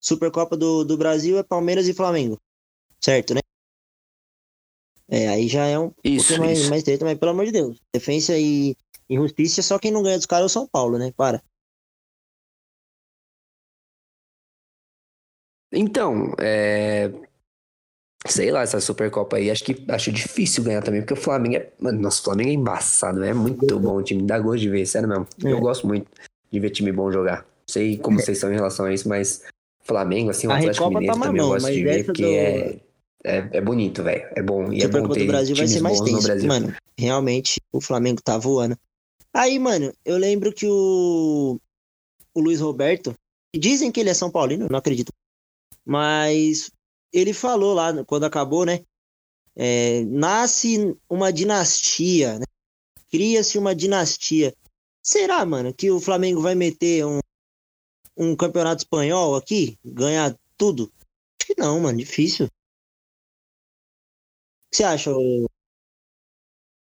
Supercopa do, do Brasil é Palmeiras e Flamengo. Certo, né? É, aí já é um Isso, pouquinho mais, isso. mais treta, mas pelo amor de Deus. Defensa e injustiça, só quem não ganha dos caras é o São Paulo, né? Para. Então, é... sei lá, essa Supercopa aí, acho que acho difícil ganhar também, porque o Flamengo é. Mano, nossa, o Flamengo é embaçado, é muito bom o time, dá gosto de ver, sério mesmo. É. Eu gosto muito de ver time bom jogar. Sei como vocês são em relação a isso, mas Flamengo, assim, o A Atlético Recopa Mineiro tá também eu mamão, gosto de ver, porque do- é, é, é bonito, velho. É bom. E é bom ter do Brasil vai ser mais tenso. Mano, realmente o Flamengo tá voando. Aí, mano, eu lembro que o, o Luiz Roberto, dizem que ele é São Paulino, eu não acredito. Mas ele falou lá, quando acabou, né? é, nasce uma dinastia, né? Cria-se uma dinastia. Será, mano, que o Flamengo vai meter um, um campeonato espanhol aqui? Ganhar tudo? Acho que não, mano, difícil. Que você acha?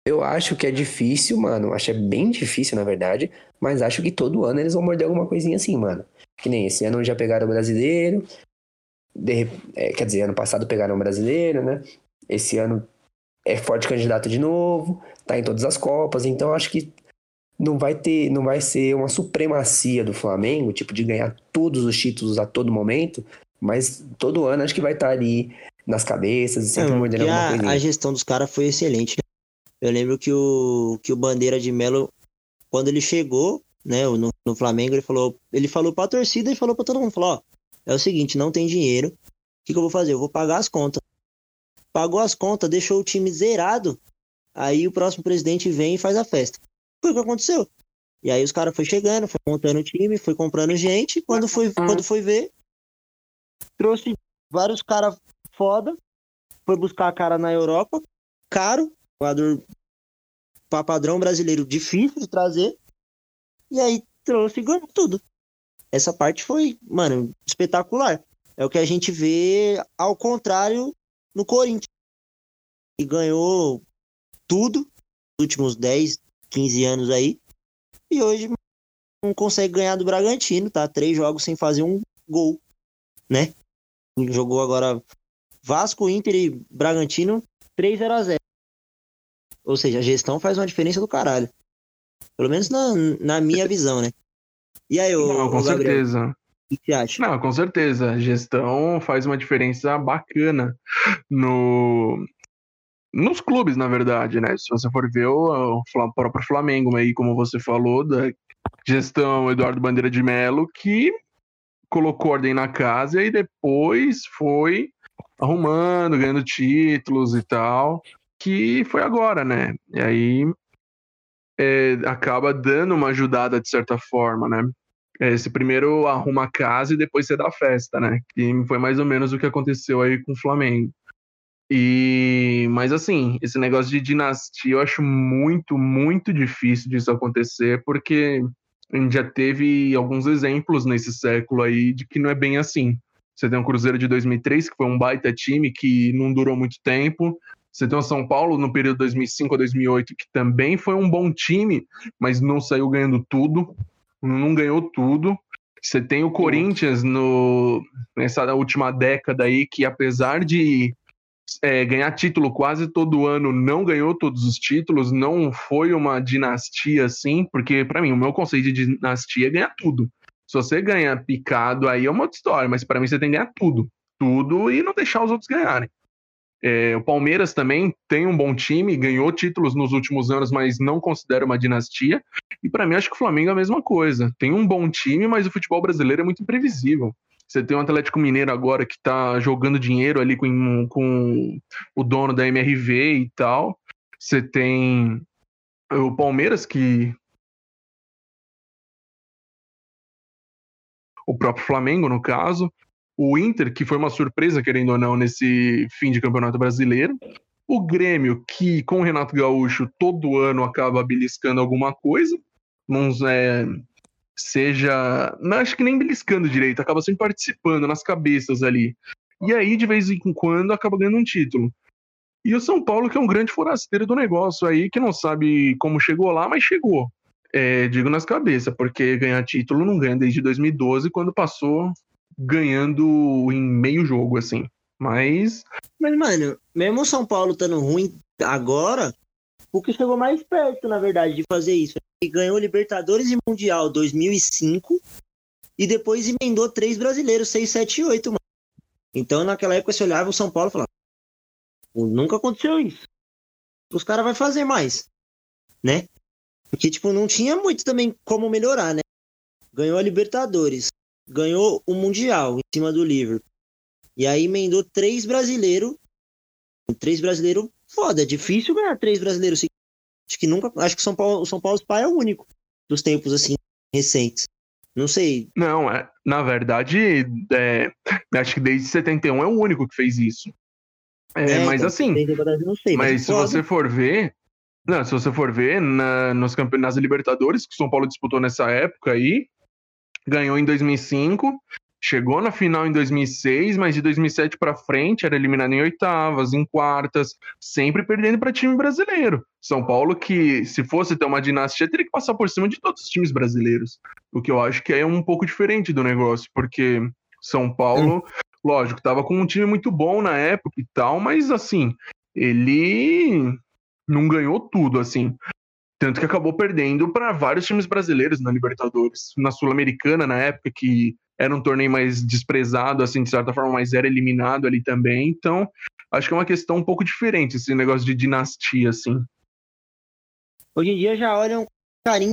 Eu acho que é difícil, mano. Acho que é bem difícil, na verdade. Mas acho que todo ano eles vão morder alguma coisinha assim, mano. Que nem esse ano já pegaram o brasileiro. De é, quer dizer, ano passado pegaram o brasileiro, né? Esse ano é forte candidato de novo. Tá em todas as Copas. Então acho que não vai ter, não vai ser uma supremacia do Flamengo, tipo, de ganhar todos os títulos a todo momento. Mas todo ano acho que vai estar ali nas cabeças e sempre Não, mordendo alguma a, coisinha. a gestão dos caras foi excelente. né? Eu lembro que o, que o Bandeira de Melo, quando ele chegou né, no, no Flamengo, ele falou, ele falou pra torcida e falou pra todo mundo, falou, ó, é o seguinte, não tem dinheiro, o que, que eu vou fazer? Eu vou pagar as contas. Pagou as contas, deixou o time zerado, aí o próximo presidente vem e faz a festa. Foi o que aconteceu. E aí os caras foi chegando, foi montando o time, foi comprando gente, quando foi, quando foi ver, trouxe vários caras foda, foi buscar cara na Europa, caro, jogador pra padrão brasileiro difícil de trazer, e aí trouxe e ganhou tudo. Essa parte foi, mano, espetacular. É o que a gente vê ao contrário no Corinthians. E ganhou tudo nos últimos 10, 15 anos aí. E hoje não consegue ganhar do Bragantino, tá? Três jogos sem fazer um gol, né? Jogou agora Vasco, Inter e Bragantino 3-0-0. Ou seja, a gestão faz uma diferença do caralho. Pelo menos na, na minha visão, né? E aí, ô, Não, com Gabriel, certeza. o que você acha? Não, com certeza. A gestão faz uma diferença bacana no nos clubes, na verdade, né? Se você for ver o, o próprio Flamengo aí, como você falou, da gestão Eduardo Bandeira de Melo, que colocou ordem na casa e depois foi arrumando, ganhando títulos e tal, que foi agora, né? E aí é, acaba dando uma ajudada de certa forma, né? É, Esse primeiro arruma a casa e depois você dá a festa, né? Que foi mais ou menos o que aconteceu aí com o Flamengo. E, mas assim, esse negócio de dinastia eu acho muito, muito difícil disso acontecer, porque a gente já teve alguns exemplos nesse século aí de que não é bem assim. Você tem o Cruzeiro de 2003, que foi um baita time que não durou muito tempo. Você tem o São Paulo no período 2005 a 2008, que também foi um bom time, mas não saiu ganhando tudo, não ganhou tudo. Você tem o Corinthians no, nessa última década aí, que apesar de é, ganhar título quase todo ano, não ganhou todos os títulos, não foi uma dinastia assim, porque para mim o meu conceito de dinastia é ganhar tudo. Se você ganha picado, aí é uma outra história, mas para mim você tem que ganhar tudo, tudo e não deixar os outros ganharem. É, o Palmeiras também tem um bom time, ganhou títulos nos últimos anos, mas não considera uma dinastia. E para mim acho que o Flamengo é a mesma coisa. Tem um bom time, mas o futebol brasileiro é muito imprevisível. Você tem o Atlético Mineiro agora que tá jogando dinheiro ali com, com o dono da MRV e tal. Você tem o Palmeiras que o próprio Flamengo, no caso, o Inter, que foi uma surpresa, querendo ou não, nesse fim de campeonato brasileiro, o Grêmio, que com o Renato Gaúcho todo ano acaba beliscando alguma coisa, uns, é, seja. Não acho que nem beliscando direito, acaba sempre participando nas cabeças ali. E aí, de vez em quando, acaba ganhando um título. E o São Paulo, que é um grande forasteiro do negócio aí, que não sabe como chegou lá, mas chegou. É, digo nas cabeças, porque ganhar título não ganha desde 2012, quando passou ganhando em meio jogo, assim. Mas. Mas, mano, mesmo o São Paulo estando ruim agora, o que chegou mais perto, na verdade, de fazer isso. Ele ganhou Libertadores e Mundial 2005 e depois emendou três brasileiros, 6, 7 e 8, mano. Então, naquela época, você olhava o São Paulo e falava: nunca aconteceu isso. Os caras vão fazer mais, né? Porque, tipo, não tinha muito também como melhorar, né? Ganhou a Libertadores, ganhou o Mundial em cima do Liverpool. E aí emendou três brasileiros. Três brasileiros foda. É difícil ganhar três brasileiros. Acho que nunca. Acho que São Paulo, o São Paulo Spy é o único dos tempos assim recentes. Não sei. Não, é, na verdade, é, acho que desde 71 é o único que fez isso. É, é mas então, assim. Sei, mas, mas se você for ver. Não, se você for ver na, nos campeonatos Libertadores que o São Paulo disputou nessa época aí, ganhou em 2005, chegou na final em 2006, mas de 2007 para frente era eliminado em oitavas, em quartas, sempre perdendo para time brasileiro. São Paulo que se fosse ter uma dinastia teria que passar por cima de todos os times brasileiros. O que eu acho que é um pouco diferente do negócio, porque São Paulo, lógico, estava com um time muito bom na época e tal, mas assim, ele não ganhou tudo assim. Tanto que acabou perdendo para vários times brasileiros na Libertadores. Na Sul-Americana, na época, que era um torneio mais desprezado, assim, de certa forma, mas era eliminado ali também. Então, acho que é uma questão um pouco diferente, esse negócio de dinastia, assim. Hoje em dia já olham com carinho.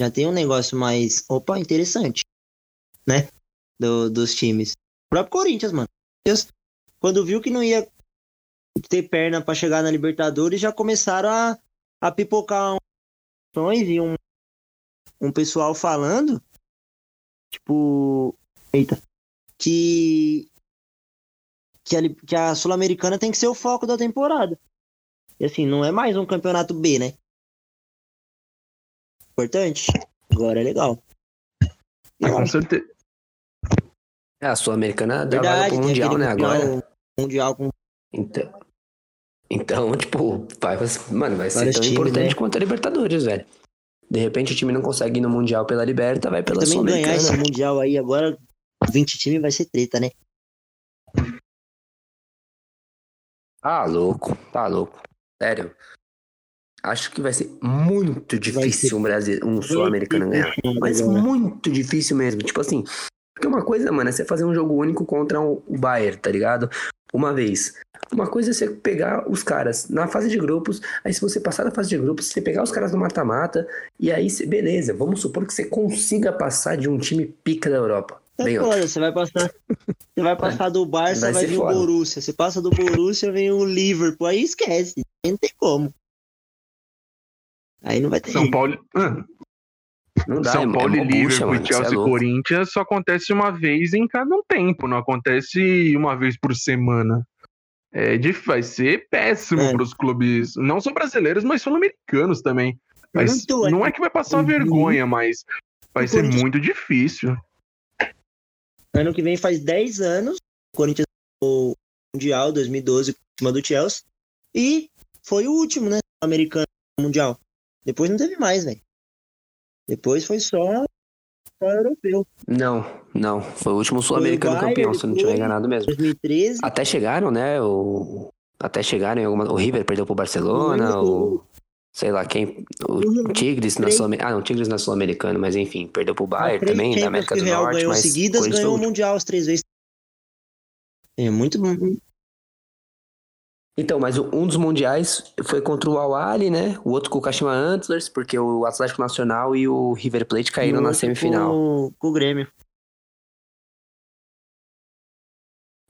Já tem um negócio mais. Opa, interessante. Né? Do, dos times. O próprio Corinthians, mano. Quando viu que não ia ter perna para chegar na Libertadores, já começaram a a pipocar um e um, um pessoal falando, tipo, eita, que que a, que a Sul-Americana tem que ser o foco da temporada. E assim, não é mais um campeonato B, né? Importante. Agora é legal. Ah, com certeza. É, a Sul-Americana dá vaga pro Mundial, né? Agora. Mundial com. Então. Então, tipo, vai, mano, vai ser tão times, importante né? quanto a Libertadores, velho. De repente o time não consegue ir no Mundial pela Liberta, vai pela Também ganhar esse Mundial aí agora, 20 times vai ser treta, né? Tá louco, tá louco. Sério. Acho que vai ser muito difícil ser um, Brasil, um sul-americano ganhar. Mas muito difícil mesmo. Tipo assim, porque uma coisa, mano, é você fazer um jogo único contra o Bayern, tá ligado? Uma vez. Uma coisa é você pegar os caras na fase de grupos, aí se você passar da fase de grupos, você pegar os caras no mata-mata, e aí, beleza, vamos supor que você consiga passar de um time pica da Europa. É Bem foda, você vai passar. Você vai passar do Barça, vai, vai vir foda. o Borussia. Você passa do Borussia, vem o Liverpool. Aí esquece. Aí não tem como. Aí não vai ter. São Paulo. Ah. Não dá, São é Paulo é, é e Liverpool, e Chelsea e é Corinthians só acontece uma vez em cada um tempo, não acontece uma vez por semana. É, vai ser péssimo é. para os clubes, não só brasileiros, mas sul-americanos também. Mas não é que vai passar uhum. vergonha, mas vai ser muito difícil. Ano que vem faz 10 anos, o Corinthians o Mundial 2012 em cima do Chelsea e foi o último, né, americano mundial. Depois não teve mais, velho. Depois foi só europeu. Não, não. Foi o último sul-americano campeão, se não tiver enganado mesmo. 2013. Até chegaram, né? O... Até chegaram em alguma. O River perdeu pro Barcelona, o. Sei lá quem. O Tigres na Sul-Americana. Ah, não, Tigres na Sul-Americana, mas enfim, perdeu pro Bayern também, da América do Real Norte. Ganhou mas seguidas, ganhou o Mundial as três vezes. É muito bom. Então, mas um dos mundiais foi contra o Al-Ali, né? O outro com o Kashima Antlers, porque o Atlético Nacional e o River Plate caíram na semifinal. Com, com o Grêmio.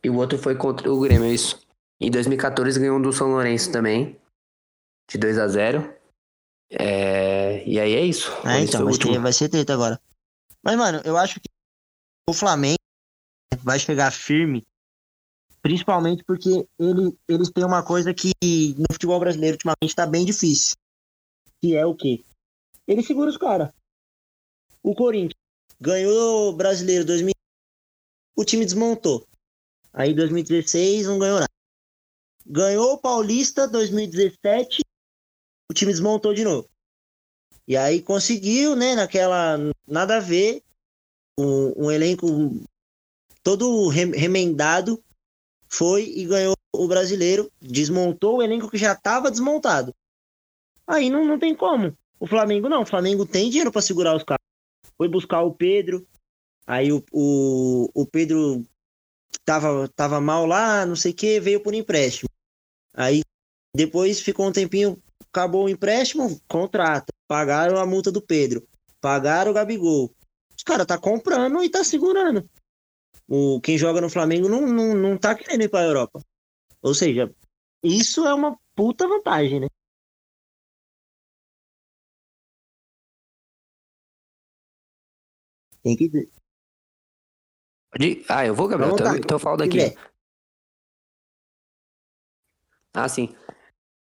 E o outro foi contra o Grêmio, isso. Em 2014 ganhou um do São Lourenço também. De 2 a 0 é... E aí é isso. É, então, vai, ter, vai ser treta agora. Mas, mano, eu acho que o Flamengo vai chegar firme, principalmente porque ele, eles têm uma coisa que no futebol brasileiro ultimamente tá bem difícil. Que é o quê? Ele segura os caras. O Corinthians ganhou o brasileiro 2000, o time desmontou. Aí 2016 não ganhou nada. Ganhou o Paulista 2017, o time desmontou de novo. E aí conseguiu, né, naquela nada a ver, um, um elenco todo remendado, foi e ganhou o brasileiro, desmontou o elenco que já estava desmontado. Aí não, não tem como. O Flamengo não, o Flamengo tem dinheiro para segurar os caras. Foi buscar o Pedro, aí o, o, o Pedro tava, tava mal lá, não sei o que, veio por empréstimo. Aí depois ficou um tempinho, acabou o empréstimo, contrata. Pagaram a multa do Pedro. Pagaram o Gabigol. Os caras tá comprando e tá segurando. O, quem joga no Flamengo não, não, não tá querendo ir pra Europa. Ou seja, isso é uma puta vantagem, né? Tem que. Ah, eu vou, Gabriel. Então, então eu falo daqui. Ah, sim.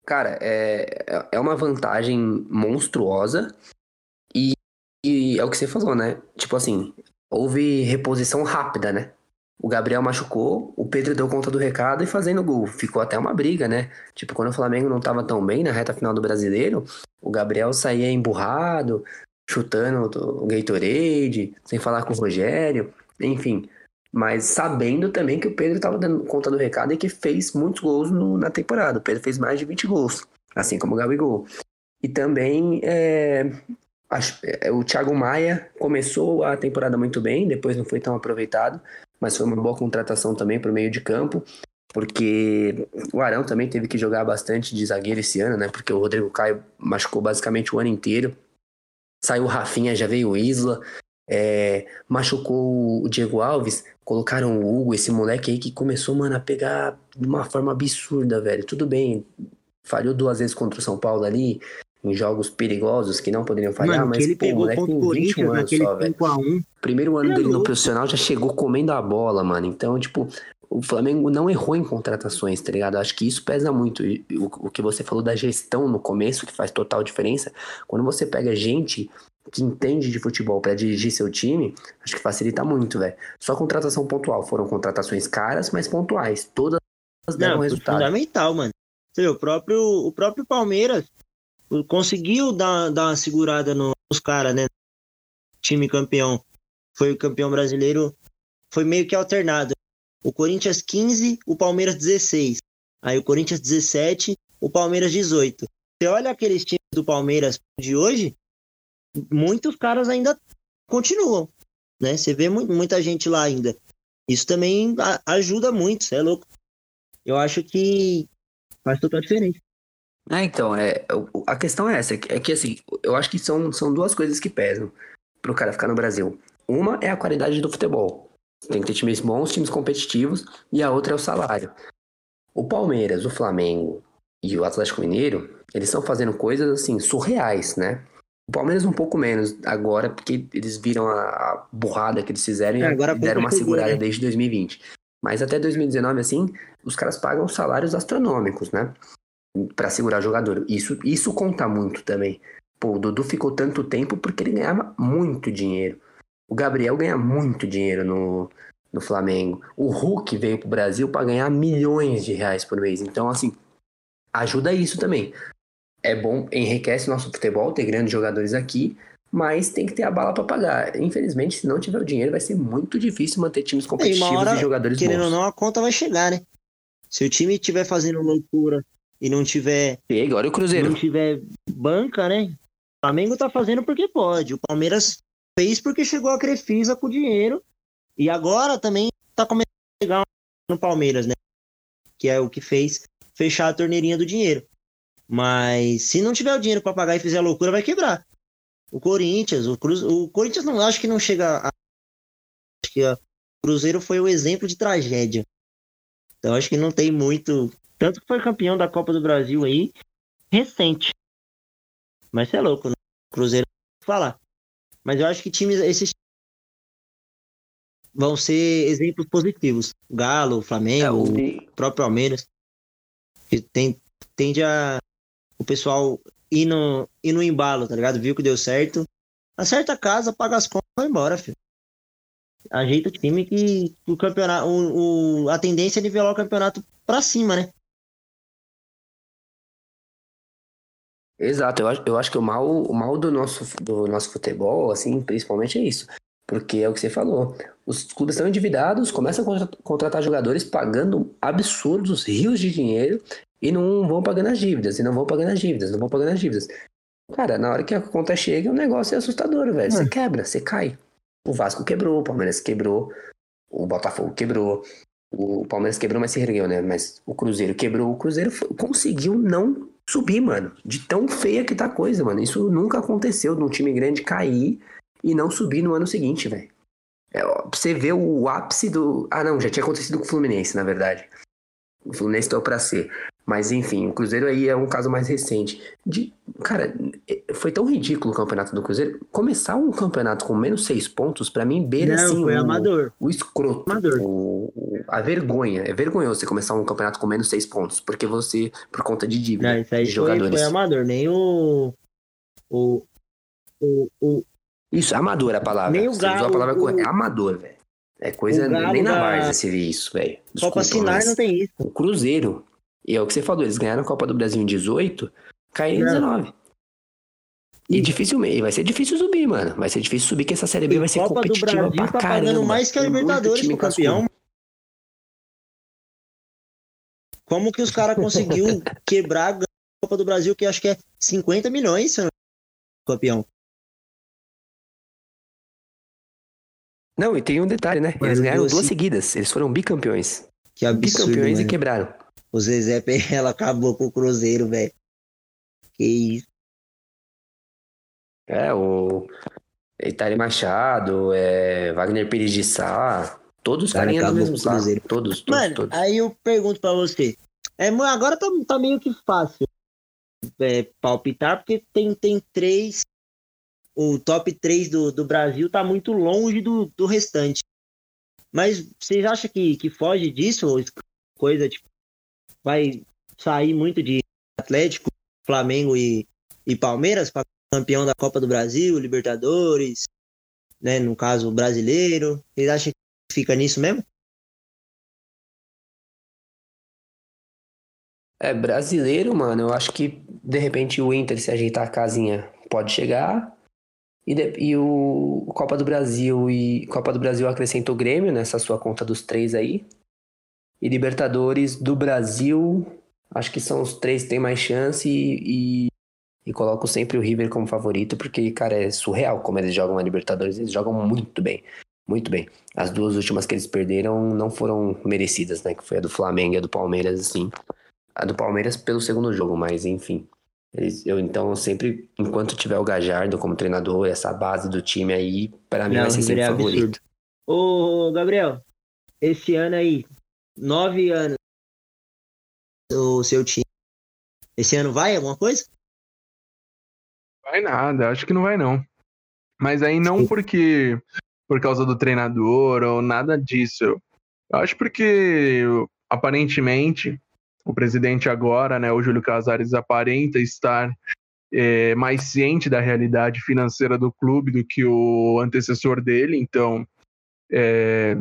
Cara, é, é, é uma vantagem monstruosa e, e é o que você falou, né? Tipo assim, houve reposição rápida, né? O Gabriel machucou, o Pedro deu conta do recado e fazendo gol. Ficou até uma briga, né? Tipo, quando o Flamengo não tava tão bem na reta final do brasileiro, o Gabriel saía emburrado, chutando o Gatorade, sem falar com o Rogério, enfim mas sabendo também que o Pedro estava dando conta do recado e que fez muitos gols no, na temporada. O Pedro fez mais de 20 gols, assim como o Gabigol. E também é, o Thiago Maia começou a temporada muito bem, depois não foi tão aproveitado, mas foi uma boa contratação também para o meio de campo, porque o Arão também teve que jogar bastante de zagueiro esse ano, né? Porque o Rodrigo Caio machucou basicamente o ano inteiro. Saiu o Rafinha, já veio o Isla. É, machucou o Diego Alves, colocaram o Hugo, esse moleque aí que começou, mano, a pegar de uma forma absurda, velho. Tudo bem, falhou duas vezes contra o São Paulo ali, em jogos perigosos que não poderiam falhar, mano, mas ele pô, o moleque tem 21 anos só, velho. Primeiro ano é dele no profissional já chegou comendo a bola, mano. Então, tipo, o Flamengo não errou em contratações, tá ligado? Acho que isso pesa muito. O, o que você falou da gestão no começo, que faz total diferença. Quando você pega gente que entende de futebol para dirigir seu time, acho que facilita muito, velho. Só contratação pontual. Foram contratações caras, mas pontuais. Todas deram Não, resultado. Fundamental, mano. Você vê, o próprio, o próprio Palmeiras conseguiu dar, dar uma segurada nos caras, né? Time campeão. Foi o campeão brasileiro. Foi meio que alternado. O Corinthians 15, o Palmeiras 16. Aí o Corinthians 17, o Palmeiras 18. Você olha aqueles times do Palmeiras de hoje, muitos caras ainda continuam, né? Você vê muita gente lá ainda. Isso também ajuda muito, você é louco. Eu acho que faz total diferença. É, então, é, a questão é essa, é que assim, eu acho que são, são duas coisas que pesam pro cara ficar no Brasil. Uma é a qualidade do futebol. Tem que ter times bons, times competitivos, e a outra é o salário. O Palmeiras, o Flamengo e o Atlético Mineiro, eles estão fazendo coisas assim surreais, né? O Palmeiras um pouco menos agora, porque eles viram a burrada que eles fizeram é, e deram uma segurada né? desde 2020. Mas até 2019, assim, os caras pagam salários astronômicos, né? Pra segurar jogador. Isso, isso conta muito também. Pô, o Dudu ficou tanto tempo porque ele ganhava muito dinheiro. O Gabriel ganha muito dinheiro no, no Flamengo. O Hulk veio pro Brasil para ganhar milhões de reais por mês. Então, assim, ajuda isso também é bom, enriquece nosso futebol ter grandes jogadores aqui, mas tem que ter a bala para pagar. Infelizmente, se não tiver o dinheiro, vai ser muito difícil manter times competitivos e, hora, e jogadores querendo bons. ou não, a conta vai chegar, né? Se o time estiver fazendo loucura e não tiver. Chega, olha o Cruzeiro. Não tiver banca, né? O Flamengo tá fazendo porque pode. O Palmeiras fez porque chegou a Crefisa com dinheiro. E agora também tá começando a chegar no Palmeiras, né? Que é o que fez fechar a torneirinha do dinheiro. Mas se não tiver o dinheiro para pagar e fizer a loucura, vai quebrar. O Corinthians, o, Cruz, o Corinthians não acho que não chega a, acho que o Cruzeiro foi o exemplo de tragédia. Então acho que não tem muito, tanto que foi campeão da Copa do Brasil aí recente. Mas você é louco, né? Cruzeiro falar. Mas eu acho que times esses vão ser exemplos positivos. Galo, Flamengo, É, o- próprio Palmeiras. Que tem, tende a o pessoal ir no, ir no embalo, tá ligado? Viu que deu certo. Acerta a casa, paga as contas e vai embora, filho. Ajeita o time que o campeonato. O, o- a tendência é nivelar o campeonato pra cima, né? Exato, eu acho, eu acho que o mal, o mal do nosso, do nosso futebol, assim, principalmente é isso. Porque é o que você falou. Os clubes estão endividados, começam a contra- contratar jogadores pagando absurdos, rios de dinheiro, e não vão pagando as dívidas, e não vão pagando as dívidas, não vão pagando as dívidas. Cara, na hora que a conta chega, o negócio é assustador, velho. Você É. quebra, você cai. O Vasco quebrou, o Palmeiras quebrou, o Botafogo quebrou, o Palmeiras quebrou, mas se ergueu, né? Mas o Cruzeiro quebrou, o Cruzeiro conseguiu não subir, mano. De tão feia que tá a coisa, mano. Isso nunca aconteceu de um time grande cair e não subir no ano seguinte, velho. É, você ver o ápice do. Ah, não, já tinha acontecido com o Fluminense, na verdade. O Fluminense deu pra ser. Mas enfim, o Cruzeiro aí é um caso mais recente. De, cara, é- foi tão ridículo o campeonato do Cruzeiro. Começar um campeonato com menos seis pontos, pra mim, beira Não, assim. foi o- amador. o escroto, Amador. o- a vergonha. É vergonhoso você começar um campeonato com menos seis pontos, porque você, por conta de dívida Não, isso aí de foi, jogadores. foi amador. Nem o. O. O, o, Isso, amador é a palavra. Nem o Você usou Galo, a palavra o- correta. É amador, velho. É coisa. Galo Nem na da- Várzea se vê isso, velho. Copa Sinar não tem isso. O Cruzeiro. E é o que você falou, eles ganharam a Copa do Brasil em 18, caíram em Não. 19. E dificilmente, vai ser difícil subir, mano. Vai ser difícil subir, que essa Série B E vai ser Copa do competitiva Brasil pra tá caramba. pagando mais que a Libertadores pro campeão. Como que os caras conseguiu quebrar a Copa do Brasil, que acho que é 50 milhões, se não campeão. Não, e tem um detalhe, né? Eles ganharam doce. duas seguidas. Eles foram bicampeões. Que absurdo, Bicampeões e mano. quebraram. O Zezé Perrela acabou com o Cruzeiro, velho. Que isso. É, o Itari Machado, é, Wagner Pires de Sá, todos carinha do mesmo saco. Cruzeiro. Todos, todos, Mano, todos. aí eu pergunto pra você. É, agora tá, tá meio que fácil é, palpitar, porque tem, tem três. O top 3 do, do Brasil tá muito longe do, do restante. Mas vocês acham que, que foge disso? Ou coisa tipo. Vai sair muito de Atlético, Flamengo e, e Palmeiras para campeão da Copa do Brasil, Libertadores, né? No caso, brasileiro. Vocês acham que fica nisso mesmo? É, brasileiro, mano, eu acho que de repente o Inter, se ajeitar a casinha, pode chegar. E, de- e o Copa do Brasil e Copa do Brasil acrescenta o Grêmio nessa sua conta dos três aí. E Libertadores do Brasil, acho que são os três que têm mais chance e, e, e coloco sempre o River como favorito, porque, cara, é surreal como eles jogam a Libertadores. Eles jogam muito bem, muito bem. As duas últimas que eles perderam não foram merecidas, né? Que foi a do Flamengo e a do Palmeiras, assim. A do Palmeiras pelo segundo jogo, mas enfim. Eles, eu então sempre, enquanto tiver o Gajardo como treinador, essa base do time aí, pra mim Não, vai ser sempre é favorito. Ô, Gabriel, esse ano aí, nove anos, o seu time, esse ano vai alguma coisa? Vai nada, acho que não vai não. Mas aí não porque por causa do treinador ou nada disso. Eu acho porque aparentemente o presidente agora, né, o Júlio Casares aparenta estar é, mais ciente da realidade financeira do clube do que o antecessor dele. Então, é,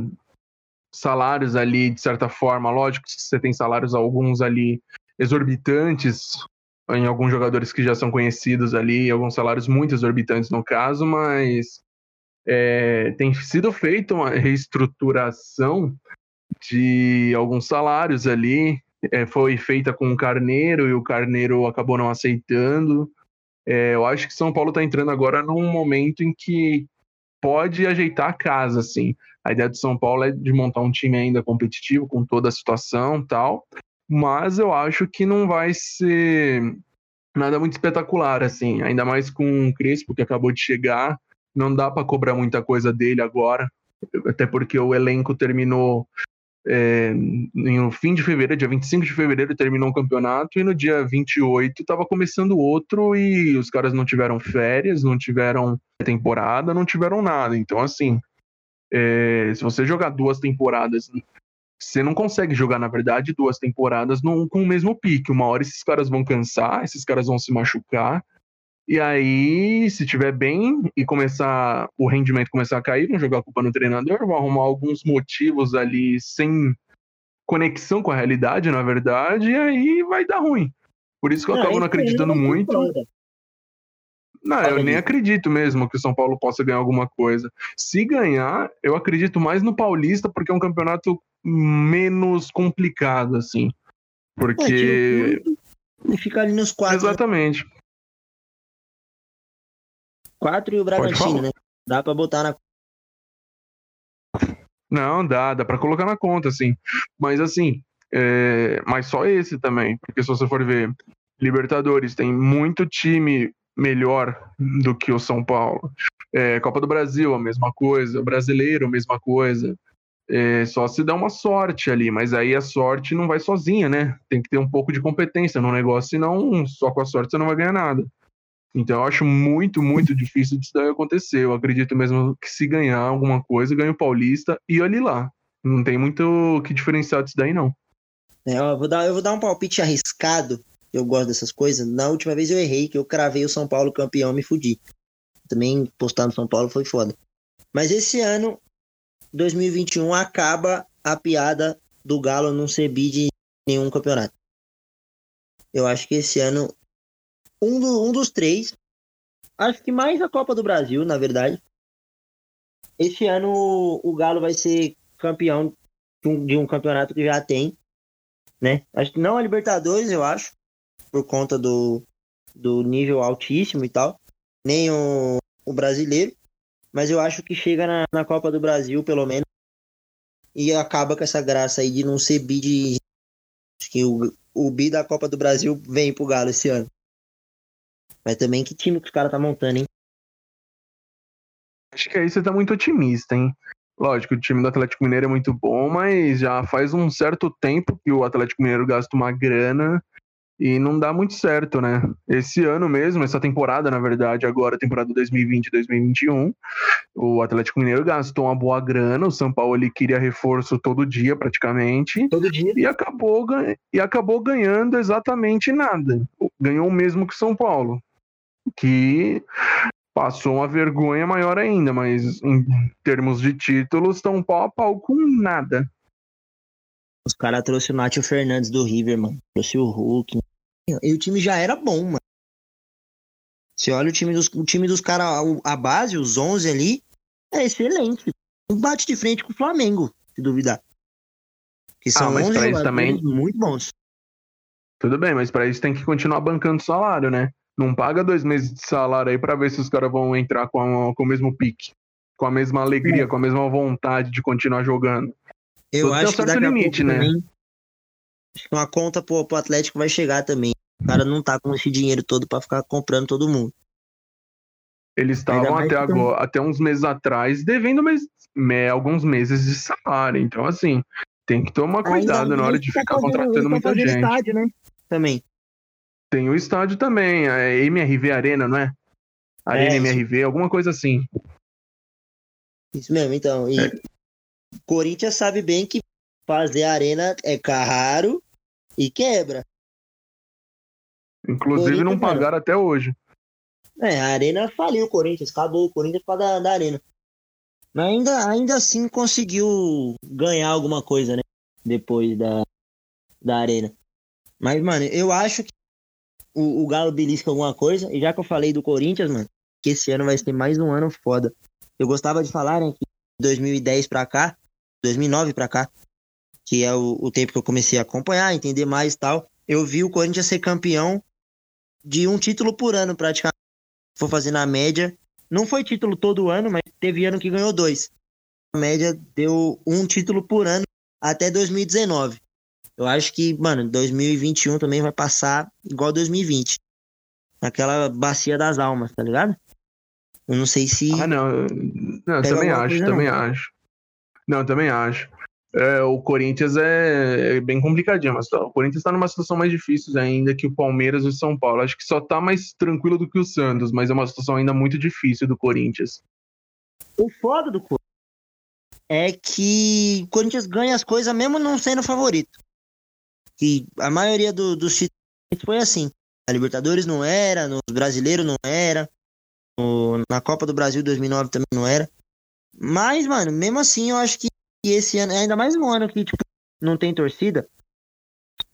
salários ali de certa forma, lógico, que você tem salários alguns ali exorbitantes em alguns jogadores que já são conhecidos ali, alguns salários muito exorbitantes no caso, mas é, tem sido feita uma reestruturação de alguns salários ali. É, foi feita com o Carneiro e o Carneiro acabou não aceitando. É, eu acho que São Paulo está entrando agora num momento em que pode ajeitar a casa, assim. A ideia do São Paulo é de montar um time ainda competitivo com toda a situação tal, mas eu acho que não vai ser nada muito espetacular, assim, ainda mais com o Crespo, que acabou de chegar, não dá para cobrar muita coisa dele agora, até porque o elenco terminou é, no fim de fevereiro, dia 25 de fevereiro, terminou o campeonato, e no dia 28 estava começando outro, e os caras não tiveram férias, não tiveram temporada, não tiveram nada, então assim, É, se você jogar duas temporadas, você não consegue jogar, na verdade, duas temporadas num, com o mesmo pique. Uma hora esses caras vão cansar, esses caras vão se machucar. E aí, se tiver bem e começar o rendimento começar a cair, vão jogar a culpa no treinador, vão arrumar alguns motivos ali sem conexão com a realidade, na verdade, e aí vai dar ruim. Por isso que eu não, acabo não acreditando muito. Não, eu nem acredito mesmo que o São Paulo possa ganhar alguma coisa. Se ganhar, eu acredito mais no Paulista, porque é um campeonato menos complicado, assim. Porque. É, e fica ali nos quatro. Né? Exatamente. Né? Quatro e o Bragantino, né? Dá pra botar na. Não, dá, dá pra colocar na conta, assim. Mas assim, é... mas só esse também. Porque se você for ver, Libertadores tem muito time melhor do que o São Paulo. É, Copa do Brasil, a mesma coisa. Brasileiro, a mesma coisa. É, só se dá uma sorte ali, mas aí a sorte não vai sozinha, né? Tem que ter um pouco de competência no negócio, senão só com a sorte você não vai ganhar nada. Então eu acho muito, muito difícil disso daí acontecer. Eu acredito mesmo que se ganhar alguma coisa, ganha o Paulista e olhe lá. Não tem muito o que diferenciar disso daí, não. É, ó, eu, vou dar, eu vou dar um palpite arriscado. Eu gosto dessas coisas. Na última vez eu errei, que eu cravei o São Paulo campeão me fudi. Também postar no São Paulo foi foda. Mas esse ano, 2021, acaba a piada do Galo não ser bid em nenhum campeonato. Eu acho que esse ano um, do, um dos três. Acho que mais a Copa do Brasil, na verdade. Este ano o Galo vai ser campeão de um, de um campeonato que já tem, né? Acho que não a Libertadores, eu acho, por conta do, do nível altíssimo e tal, nem o, o brasileiro, mas eu acho que chega na, na Copa do Brasil, pelo menos, e acaba com essa graça aí de não ser bi de. Acho que o, o bi da Copa do Brasil vem pro Galo esse ano. Mas também que time que os caras tá montando, hein? Acho que aí você tá muito otimista, hein? Lógico, o time do Atlético Mineiro é muito bom, mas já faz um certo tempo que o Atlético Mineiro gasta uma grana e não dá muito certo, né? Esse ano mesmo, essa temporada, na verdade, agora, temporada 2020-2021, o Atlético Mineiro gastou uma boa grana, o São Paulo ele queria reforço todo dia, praticamente. Todo dia. E acabou, e acabou ganhando exatamente nada. Ganhou o mesmo que o São Paulo que passou uma vergonha maior ainda, mas em termos de títulos, estão pau a pau com nada. Os caras trouxeram o Nátio Fernandes do River, mano. Trouxe o Hulk. E o time já era bom, mano. Você olha o time dos, o time dos caras, a base, os 11 ali, é excelente. Bate de frente com o Flamengo, se duvidar. Que são ah, mas 11 jogadores também... muito bons. Tudo bem, mas para isso tem que continuar bancando salário, né? Não paga dois meses de salário aí para ver se os caras vão entrar com, a, com o mesmo pique, com a mesma alegria, é. com a mesma vontade de continuar jogando. Eu acho que daqui limite, né? Também, uma conta pro, pro Atlético vai chegar também. O cara não tá com esse dinheiro todo para ficar comprando todo mundo. Eles estavam até agora, até uns meses atrás, devendo mes, me, alguns meses de salário. Então, assim, tem que tomar cuidado na hora de tá ficar fazendo, contratando tá muita gente. Estádio, né? Também. Tem o estádio também, a MRV Arena, não é? Arena é, MRV, alguma coisa assim. Isso mesmo, então. E é. Corinthians sabe bem que fazer arena é caro e quebra. Inclusive não pagaram até hoje. É, a arena faliu o Corinthians, acabou o Corinthians para da, da arena. Mas ainda, ainda assim conseguiu ganhar alguma coisa, né? Depois da, da arena. Mas, mano, eu acho que o, o Galo belisca alguma coisa. E já que eu falei do Corinthians, mano, que esse ano vai ser mais um ano foda. Eu gostava de falar, né, que 2010 pra cá, 2009 pra cá, que é o, o tempo que eu comecei a acompanhar, entender mais e tal, eu vi o Corinthians ser campeão de um título por ano, praticamente. For fazer na média. Não foi título todo ano, mas teve ano que ganhou dois. A média deu um título por ano até 2019. Eu acho que, mano, 2021 também vai passar igual 2020. Naquela bacia das almas, tá ligado? Eu não sei se. Ah, não. Não, também acho, também não. acho. Não, também acho. É, o Corinthians é, é, bem complicadinho, mas o Corinthians tá numa situação mais difícil ainda que o Palmeiras e o São Paulo. Acho que só tá mais tranquilo do que o Santos, mas é uma situação ainda muito difícil do Corinthians. O foda do é que o Corinthians ganha as coisas mesmo não sendo favorito. Que a maioria do, dos títulos foi assim. A Libertadores não era, no Brasileiro não era, no, na Copa do Brasil 2009 também não era. Mas, mano, mesmo assim, eu acho que esse ano, ainda mais um ano que tipo, não tem torcida.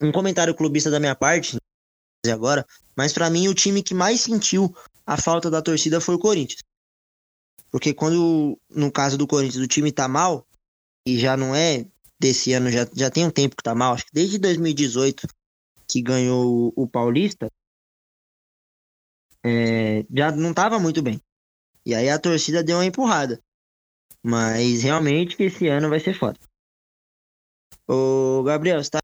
Um comentário clubista da minha parte, agora, mas para mim o time que mais sentiu a falta da torcida foi o Corinthians. Porque quando, no caso do Corinthians, o time tá mal, e já não é desse ano, já, já tem um tempo que tá mal, acho que desde 2018 que ganhou o, o Paulista, é, já não tava muito bem. E aí a torcida deu uma empurrada. Mas realmente esse ano vai ser foda. Ô, Gabriel, você tá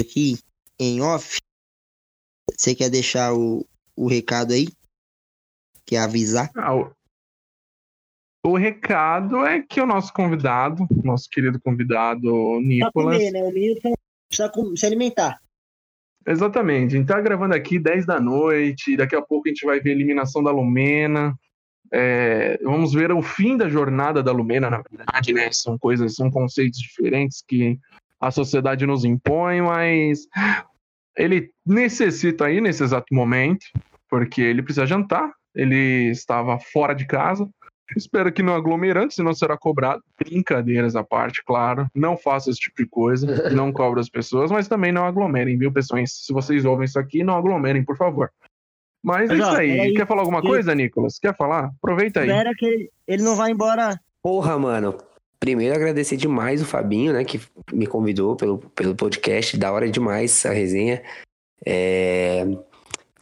aqui em off? Você quer deixar o, o recado aí? Quer avisar? Ah. O recado é que o nosso convidado, nosso querido convidado Nicolas. Comer, né? O menino precisa se alimentar. Exatamente. A gente tá gravando aqui 10 da noite, daqui a pouco a gente vai ver a eliminação da Lumena. É, vamos ver o fim da jornada da Lumena, na verdade, né? São coisas, são conceitos diferentes que a sociedade nos impõe, mas ele necessita aí nesse exato momento, porque ele precisa jantar, ele estava fora de casa. Espero que não aglomerante, senão será cobrado. Brincadeiras à parte, claro. Não faça esse tipo de coisa. Não cobre as pessoas, mas também não aglomerem, viu, pessoal? Se vocês ouvem isso aqui, não aglomerem, por favor. Mas, é isso aí. aí. Quer falar alguma que... coisa, Nicolas? Quer falar? Aproveita aí. Espera que ele não vai embora. Porra, mano. Primeiro, agradecer demais o Fabinho, né, que me convidou pelo, pelo podcast. Da hora demais a resenha. É...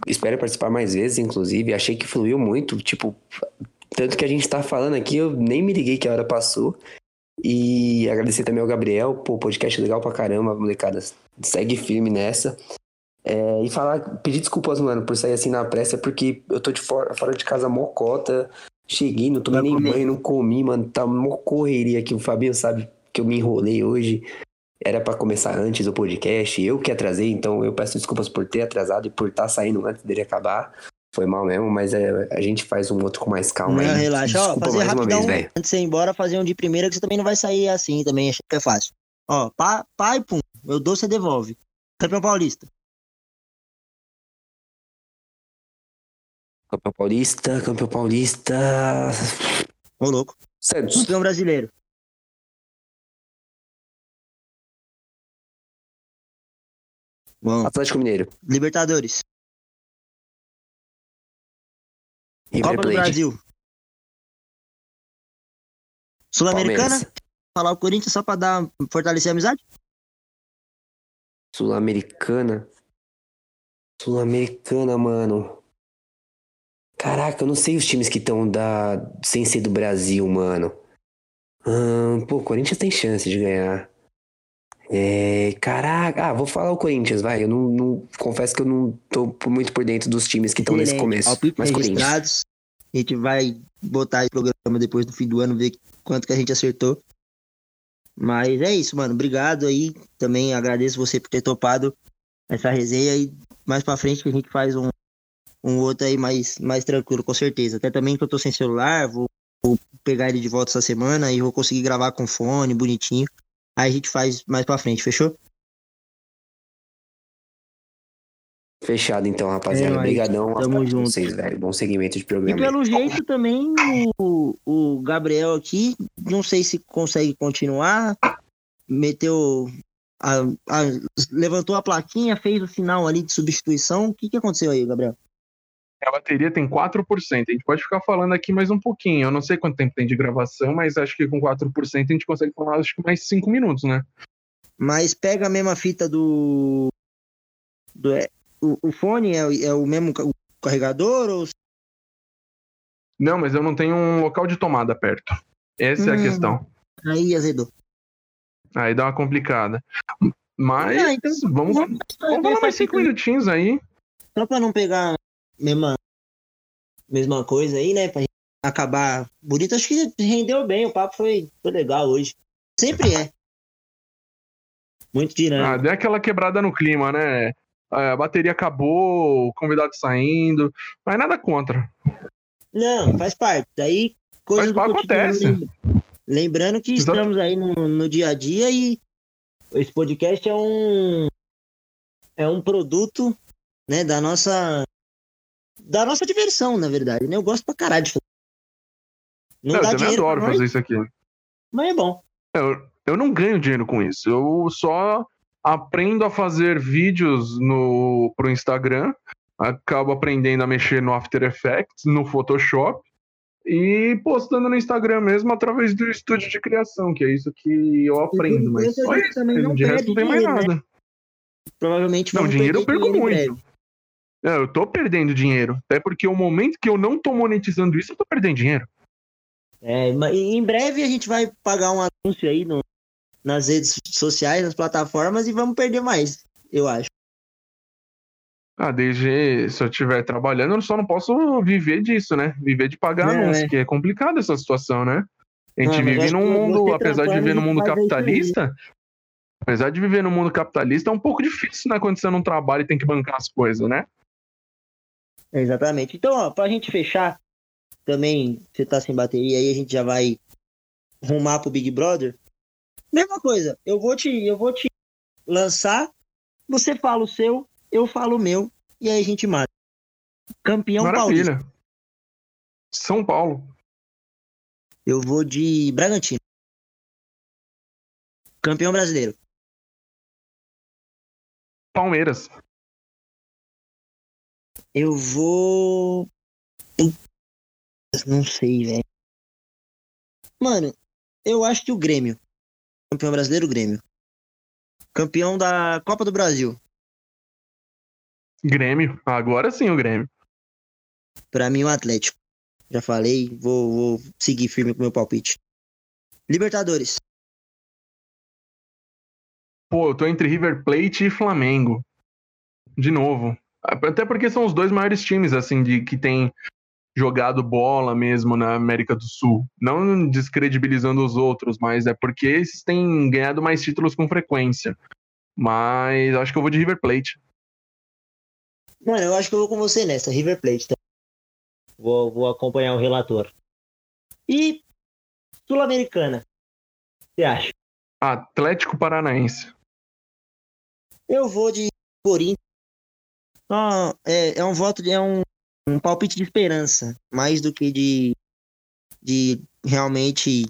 Espero participar mais vezes, inclusive. Achei que fluiu muito. Tipo, tanto que a gente tá falando aqui, eu nem me liguei que a hora passou. E agradecer também ao Gabriel, pô, podcast legal pra caramba, molecada. Segue firme nessa. É, e falar, pedir desculpas, mano, por sair assim na pressa, porque eu tô de fora, fora de casa mocota. Cheguei, não tomei nem comer. banho, não comi, mano. Tá uma correria aqui. O Fabinho sabe que eu me enrolei hoje. Era para começar antes o podcast. Eu que atrasei, então eu peço desculpas por ter atrasado e por estar tá saindo antes dele acabar. Foi mal mesmo, mas é, a gente faz um outro com mais calma não, aí. Relaxa, Desculpa ó, fazer mais rapidão, uma vez, velho. Antes de ir embora, fazer um de primeira que você também não vai sair assim, também acho que é fácil. Ó, pai, pai pum, eu dou, você devolve. Campeão paulista. Campeão paulista, campeão paulista. Ô, louco. Santos. Campeão brasileiro. Bom. Atlético Mineiro. Libertadores. River Copa do Brasil. Sul-Americana? Falar o Corinthians só pra dar, fortalecer a amizade? Sul-Americana? Sul-Americana, mano. Caraca, eu não sei os times que estão da... sem ser do Brasil, mano. Hum, pô, o Corinthians tem chance de ganhar. É, caraca, ah, vou falar o Corinthians, vai. Eu não, não confesso que eu não tô muito por dentro dos times que estão nesse começo. Mas Corinthians. A gente vai botar esse programa depois do fim do ano, ver quanto que a gente acertou. Mas é isso, mano. Obrigado aí. Também agradeço você por ter topado essa resenha e mais pra frente que a gente faz um, um outro aí mais, mais tranquilo, com certeza. Até também que eu tô sem celular, vou, vou pegar ele de volta essa semana e vou conseguir gravar com fone, bonitinho. Aí a gente faz mais pra frente, fechou? Fechado então, rapaziada. É, Obrigadão. Tamo junto. Vocês, velho. Bom segmento de programa. E pelo jeito também o, o Gabriel aqui, não sei se consegue continuar. Meteu. A, a, levantou a plaquinha, fez o sinal ali de substituição. O que, que aconteceu aí, Gabriel? A bateria tem 4%. A gente pode ficar falando aqui mais um pouquinho. Eu não sei quanto tempo tem de gravação, mas acho que com 4% a gente consegue falar acho que mais 5 minutos, né? Mas pega a mesma fita do. do o, o fone é, é o mesmo o carregador ou. Não, mas eu não tenho um local de tomada perto. Essa hum, é a hum. questão. Aí azedou. Aí dá uma complicada. Mas ah, então, vamos, vamos, vamos falar mais cinco minutinhos aí. Só pra não pegar mesma, mesma coisa aí, né? Pra acabar bonito. Acho que rendeu bem, o papo foi, foi legal hoje. Sempre é. Muito dinâmico. Ah, deu aquela quebrada no clima, né? a bateria acabou, o convidado saindo, mas nada contra. Não, faz parte. Daí coisa faz parte, acontece. Lembrando que Exato. estamos aí no, no dia a dia e esse podcast é um é um produto, né, da nossa da nossa diversão, na verdade, né? Eu gosto pra caralho de fazer. Não eu dá também dinheiro adoro nós, fazer isso aqui. mas é bom. Eu, eu não ganho dinheiro com isso. Eu só aprendo a fazer vídeos no, pro Instagram, acabo aprendendo a mexer no After Effects, no Photoshop e postando no Instagram mesmo através do estúdio de criação, que é isso que eu aprendo. Mas só isso. também não De resto não tem mais né? nada. Provavelmente Não, dinheiro eu perco muito. breve. É, eu tô perdendo dinheiro. Até porque o momento que eu não tô monetizando isso, eu tô perdendo dinheiro. É, mas em breve a gente vai pagar um anúncio aí no- nas redes sociais, nas plataformas e vamos perder mais, eu acho. Ah, desde se eu estiver trabalhando, eu só não posso viver disso, né? Viver de pagar Não, anúncio, é. que é complicado essa situação, né? A gente Não, mas vive num mundo, apesar de viver gente mundo capitalista, apesar de viver num mundo capitalista, é um pouco difícil, né? Quando você não trabalha e tem que bancar as coisas, né? Exatamente. Então, ó, pra gente fechar, também, você tá sem bateria aí, a gente já vai rumar pro Big Brother. Mesma coisa, eu vou te, eu vou te lançar, você fala o seu, eu falo o meu, e aí a gente mata. Campeão paulista. Maravilha. São Paulo. Eu vou de Bragantino. Campeão brasileiro. Palmeiras. Eu vou. Não sei, velho. Mano, eu acho que o Grêmio. Campeão brasileiro, o Grêmio. Campeão da Copa do Brasil. Grêmio. Agora sim o Grêmio. Pra mim, o Atlético. Já falei, vou, vou seguir firme com o meu palpite. Libertadores. Pô, eu tô entre River Plate e Flamengo. De novo. Até porque são os dois maiores times, assim, de que tem jogado bola mesmo na América do Sul. Não descredibilizando os outros, mas é porque esses têm ganhado mais títulos com frequência. Mas acho que eu vou de River Plate. Mano, eu acho que eu vou com você nessa, River Plate. Tá? Vou, vou acompanhar o relator. E Sul-Americana. O que você acha? Atlético Paranaense. Eu vou de Corinthians. Ó, é, é um voto, de- é um, um palpite de esperança, mais do que de, de realmente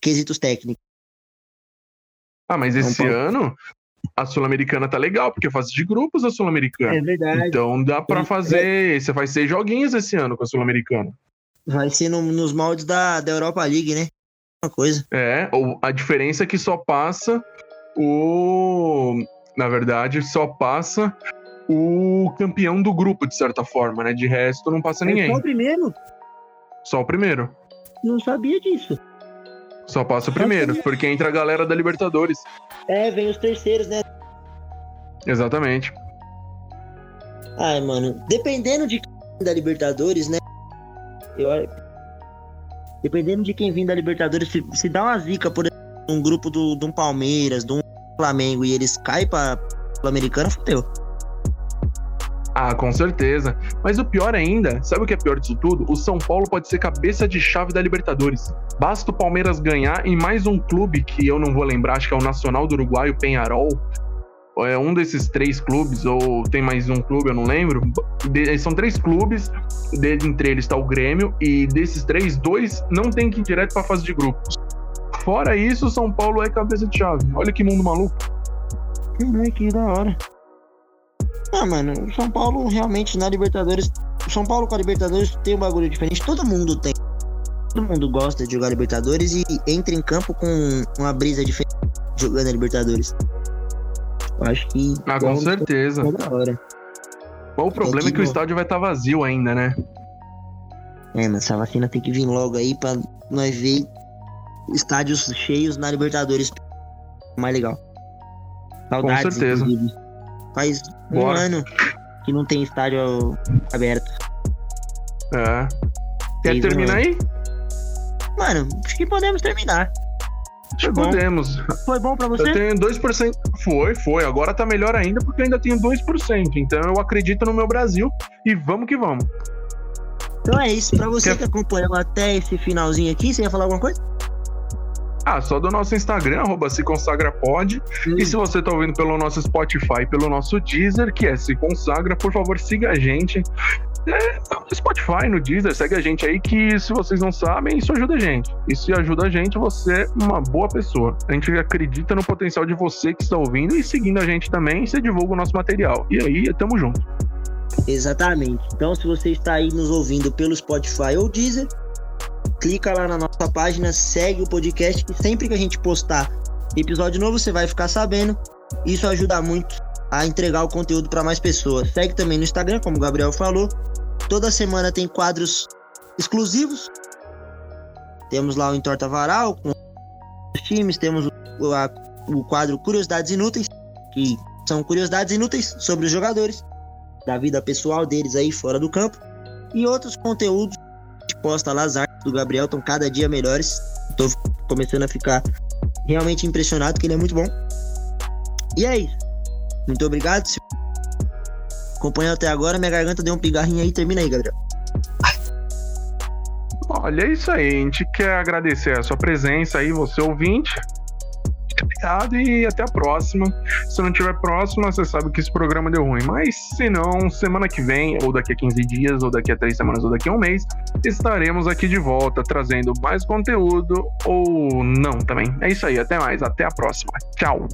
quesitos técnicos. Ah, mas esse pode. ano a Sul-Americana tá legal, porque faz de grupos a Sul-Americana. verdade. Então dá pra É. fazer. Você vai ser joguinhos esse ano com a Sul-Americana. Vai ser no- nos moldes da, da Europa League, né? Uma coisa. É, ou a diferença é que só passa o. Na verdade, só passa o campeão do grupo, de certa forma, né? De resto, não passa É ninguém. só o primeiro? Só o primeiro. Não sabia disso. Só passa o primeiro, porque entra a galera da Libertadores. É, vem os terceiros, né? Exatamente. Ai, mano, dependendo de quem vem da Libertadores, né? Eu, dependendo de quem vem da Libertadores, se, se dá uma zica, por exemplo, um grupo do, de um Palmeiras, de um Flamengo e eles caem pra Sul-Americana, fodeu. Ah, com certeza. Mas o pior ainda, sabe o que é pior disso tudo? O São Paulo pode ser cabeça de chave da Libertadores. Basta o Palmeiras ganhar e mais um clube que eu não vou lembrar, acho que é o Nacional do Uruguai, o Penharol. É um desses três clubes, ou tem mais um clube, eu não lembro. De- são três clubes, de- entre eles está o Grêmio, e desses três, dois não tem que ir direto para a fase de grupos. Fora isso, o São Paulo é cabeça de chave. Olha que mundo maluco. Que da hora. Ah, mano, o São Paulo realmente na Libertadores. O São Paulo com a Libertadores tem um bagulho diferente. Todo mundo tem. Todo mundo gosta de jogar Libertadores e entra em campo com uma brisa diferente jogando a Libertadores. Eu acho que. Ah, com é certeza. da hora. O problema é que o que- estádio vai estar vazio ainda, né? É, mas essa vacina tem que vir logo aí pra nós ver estádios cheios na Libertadores. Mais legal. Saudades, certeza. inclusive. Faz um Bora. ano que não tem estádio aberto. É. Quer Fez terminar um- aí? Mano, acho que podemos terminar. Que bom. podemos. Foi bom pra Eu você? tenho 2%. Foi, foi. Agora tá melhor ainda porque eu ainda tenho 2%. Então eu acredito no meu Brasil e vamos que vamos. Então é isso. Pra você Quer- que acompanhou até esse finalzinho aqui, você ia falar alguma coisa? Ah, só do nosso Instagram, arroba se consagra pode. E se você tá ouvindo pelo nosso Spotify, pelo nosso Deezer, que é se consagra, por favor, siga a gente. É, no Spotify, no Deezer, segue a gente aí que se vocês não sabem, isso ajuda a gente. E se ajuda a gente, você é uma boa pessoa. A gente acredita no potencial de você que está ouvindo e seguindo a gente também, você divulga o nosso material. E aí, tamo junto. Exatamente. Então, se você está aí nos ouvindo pelo Spotify ou Deezer, clica lá na nossa página, segue o podcast, que sempre que a gente postar episódio novo, você vai ficar sabendo. Isso ajuda muito a entregar o conteúdo para mais pessoas. Segue também no Instagram, como o Gabriel falou. Toda semana tem quadros exclusivos. Temos lá o Entorta Varal com os times, temos o, a, o quadro Curiosidades Inúteis, que são curiosidades inúteis sobre os jogadores, da vida pessoal deles aí fora do campo, e outros conteúdos que posta lá, do Gabriel estão cada dia melhores. Estou começando a ficar realmente impressionado que ele é muito bom. E é isso. Muito obrigado. Se acompanhou até agora, minha garganta deu um pigarrinho aí. Termina aí, Gabriel. Olha, é isso aí. A gente quer agradecer a sua presença aí, você ouvinte. Obrigado e até a próxima. Se não tiver próxima, você sabe que esse programa deu ruim. Mas se não, semana que vem, ou daqui a 15 dias, ou daqui a 3 semanas, ou daqui a um mês, estaremos aqui de volta trazendo mais conteúdo ou não também. É isso aí, até mais, até a próxima. Tchau.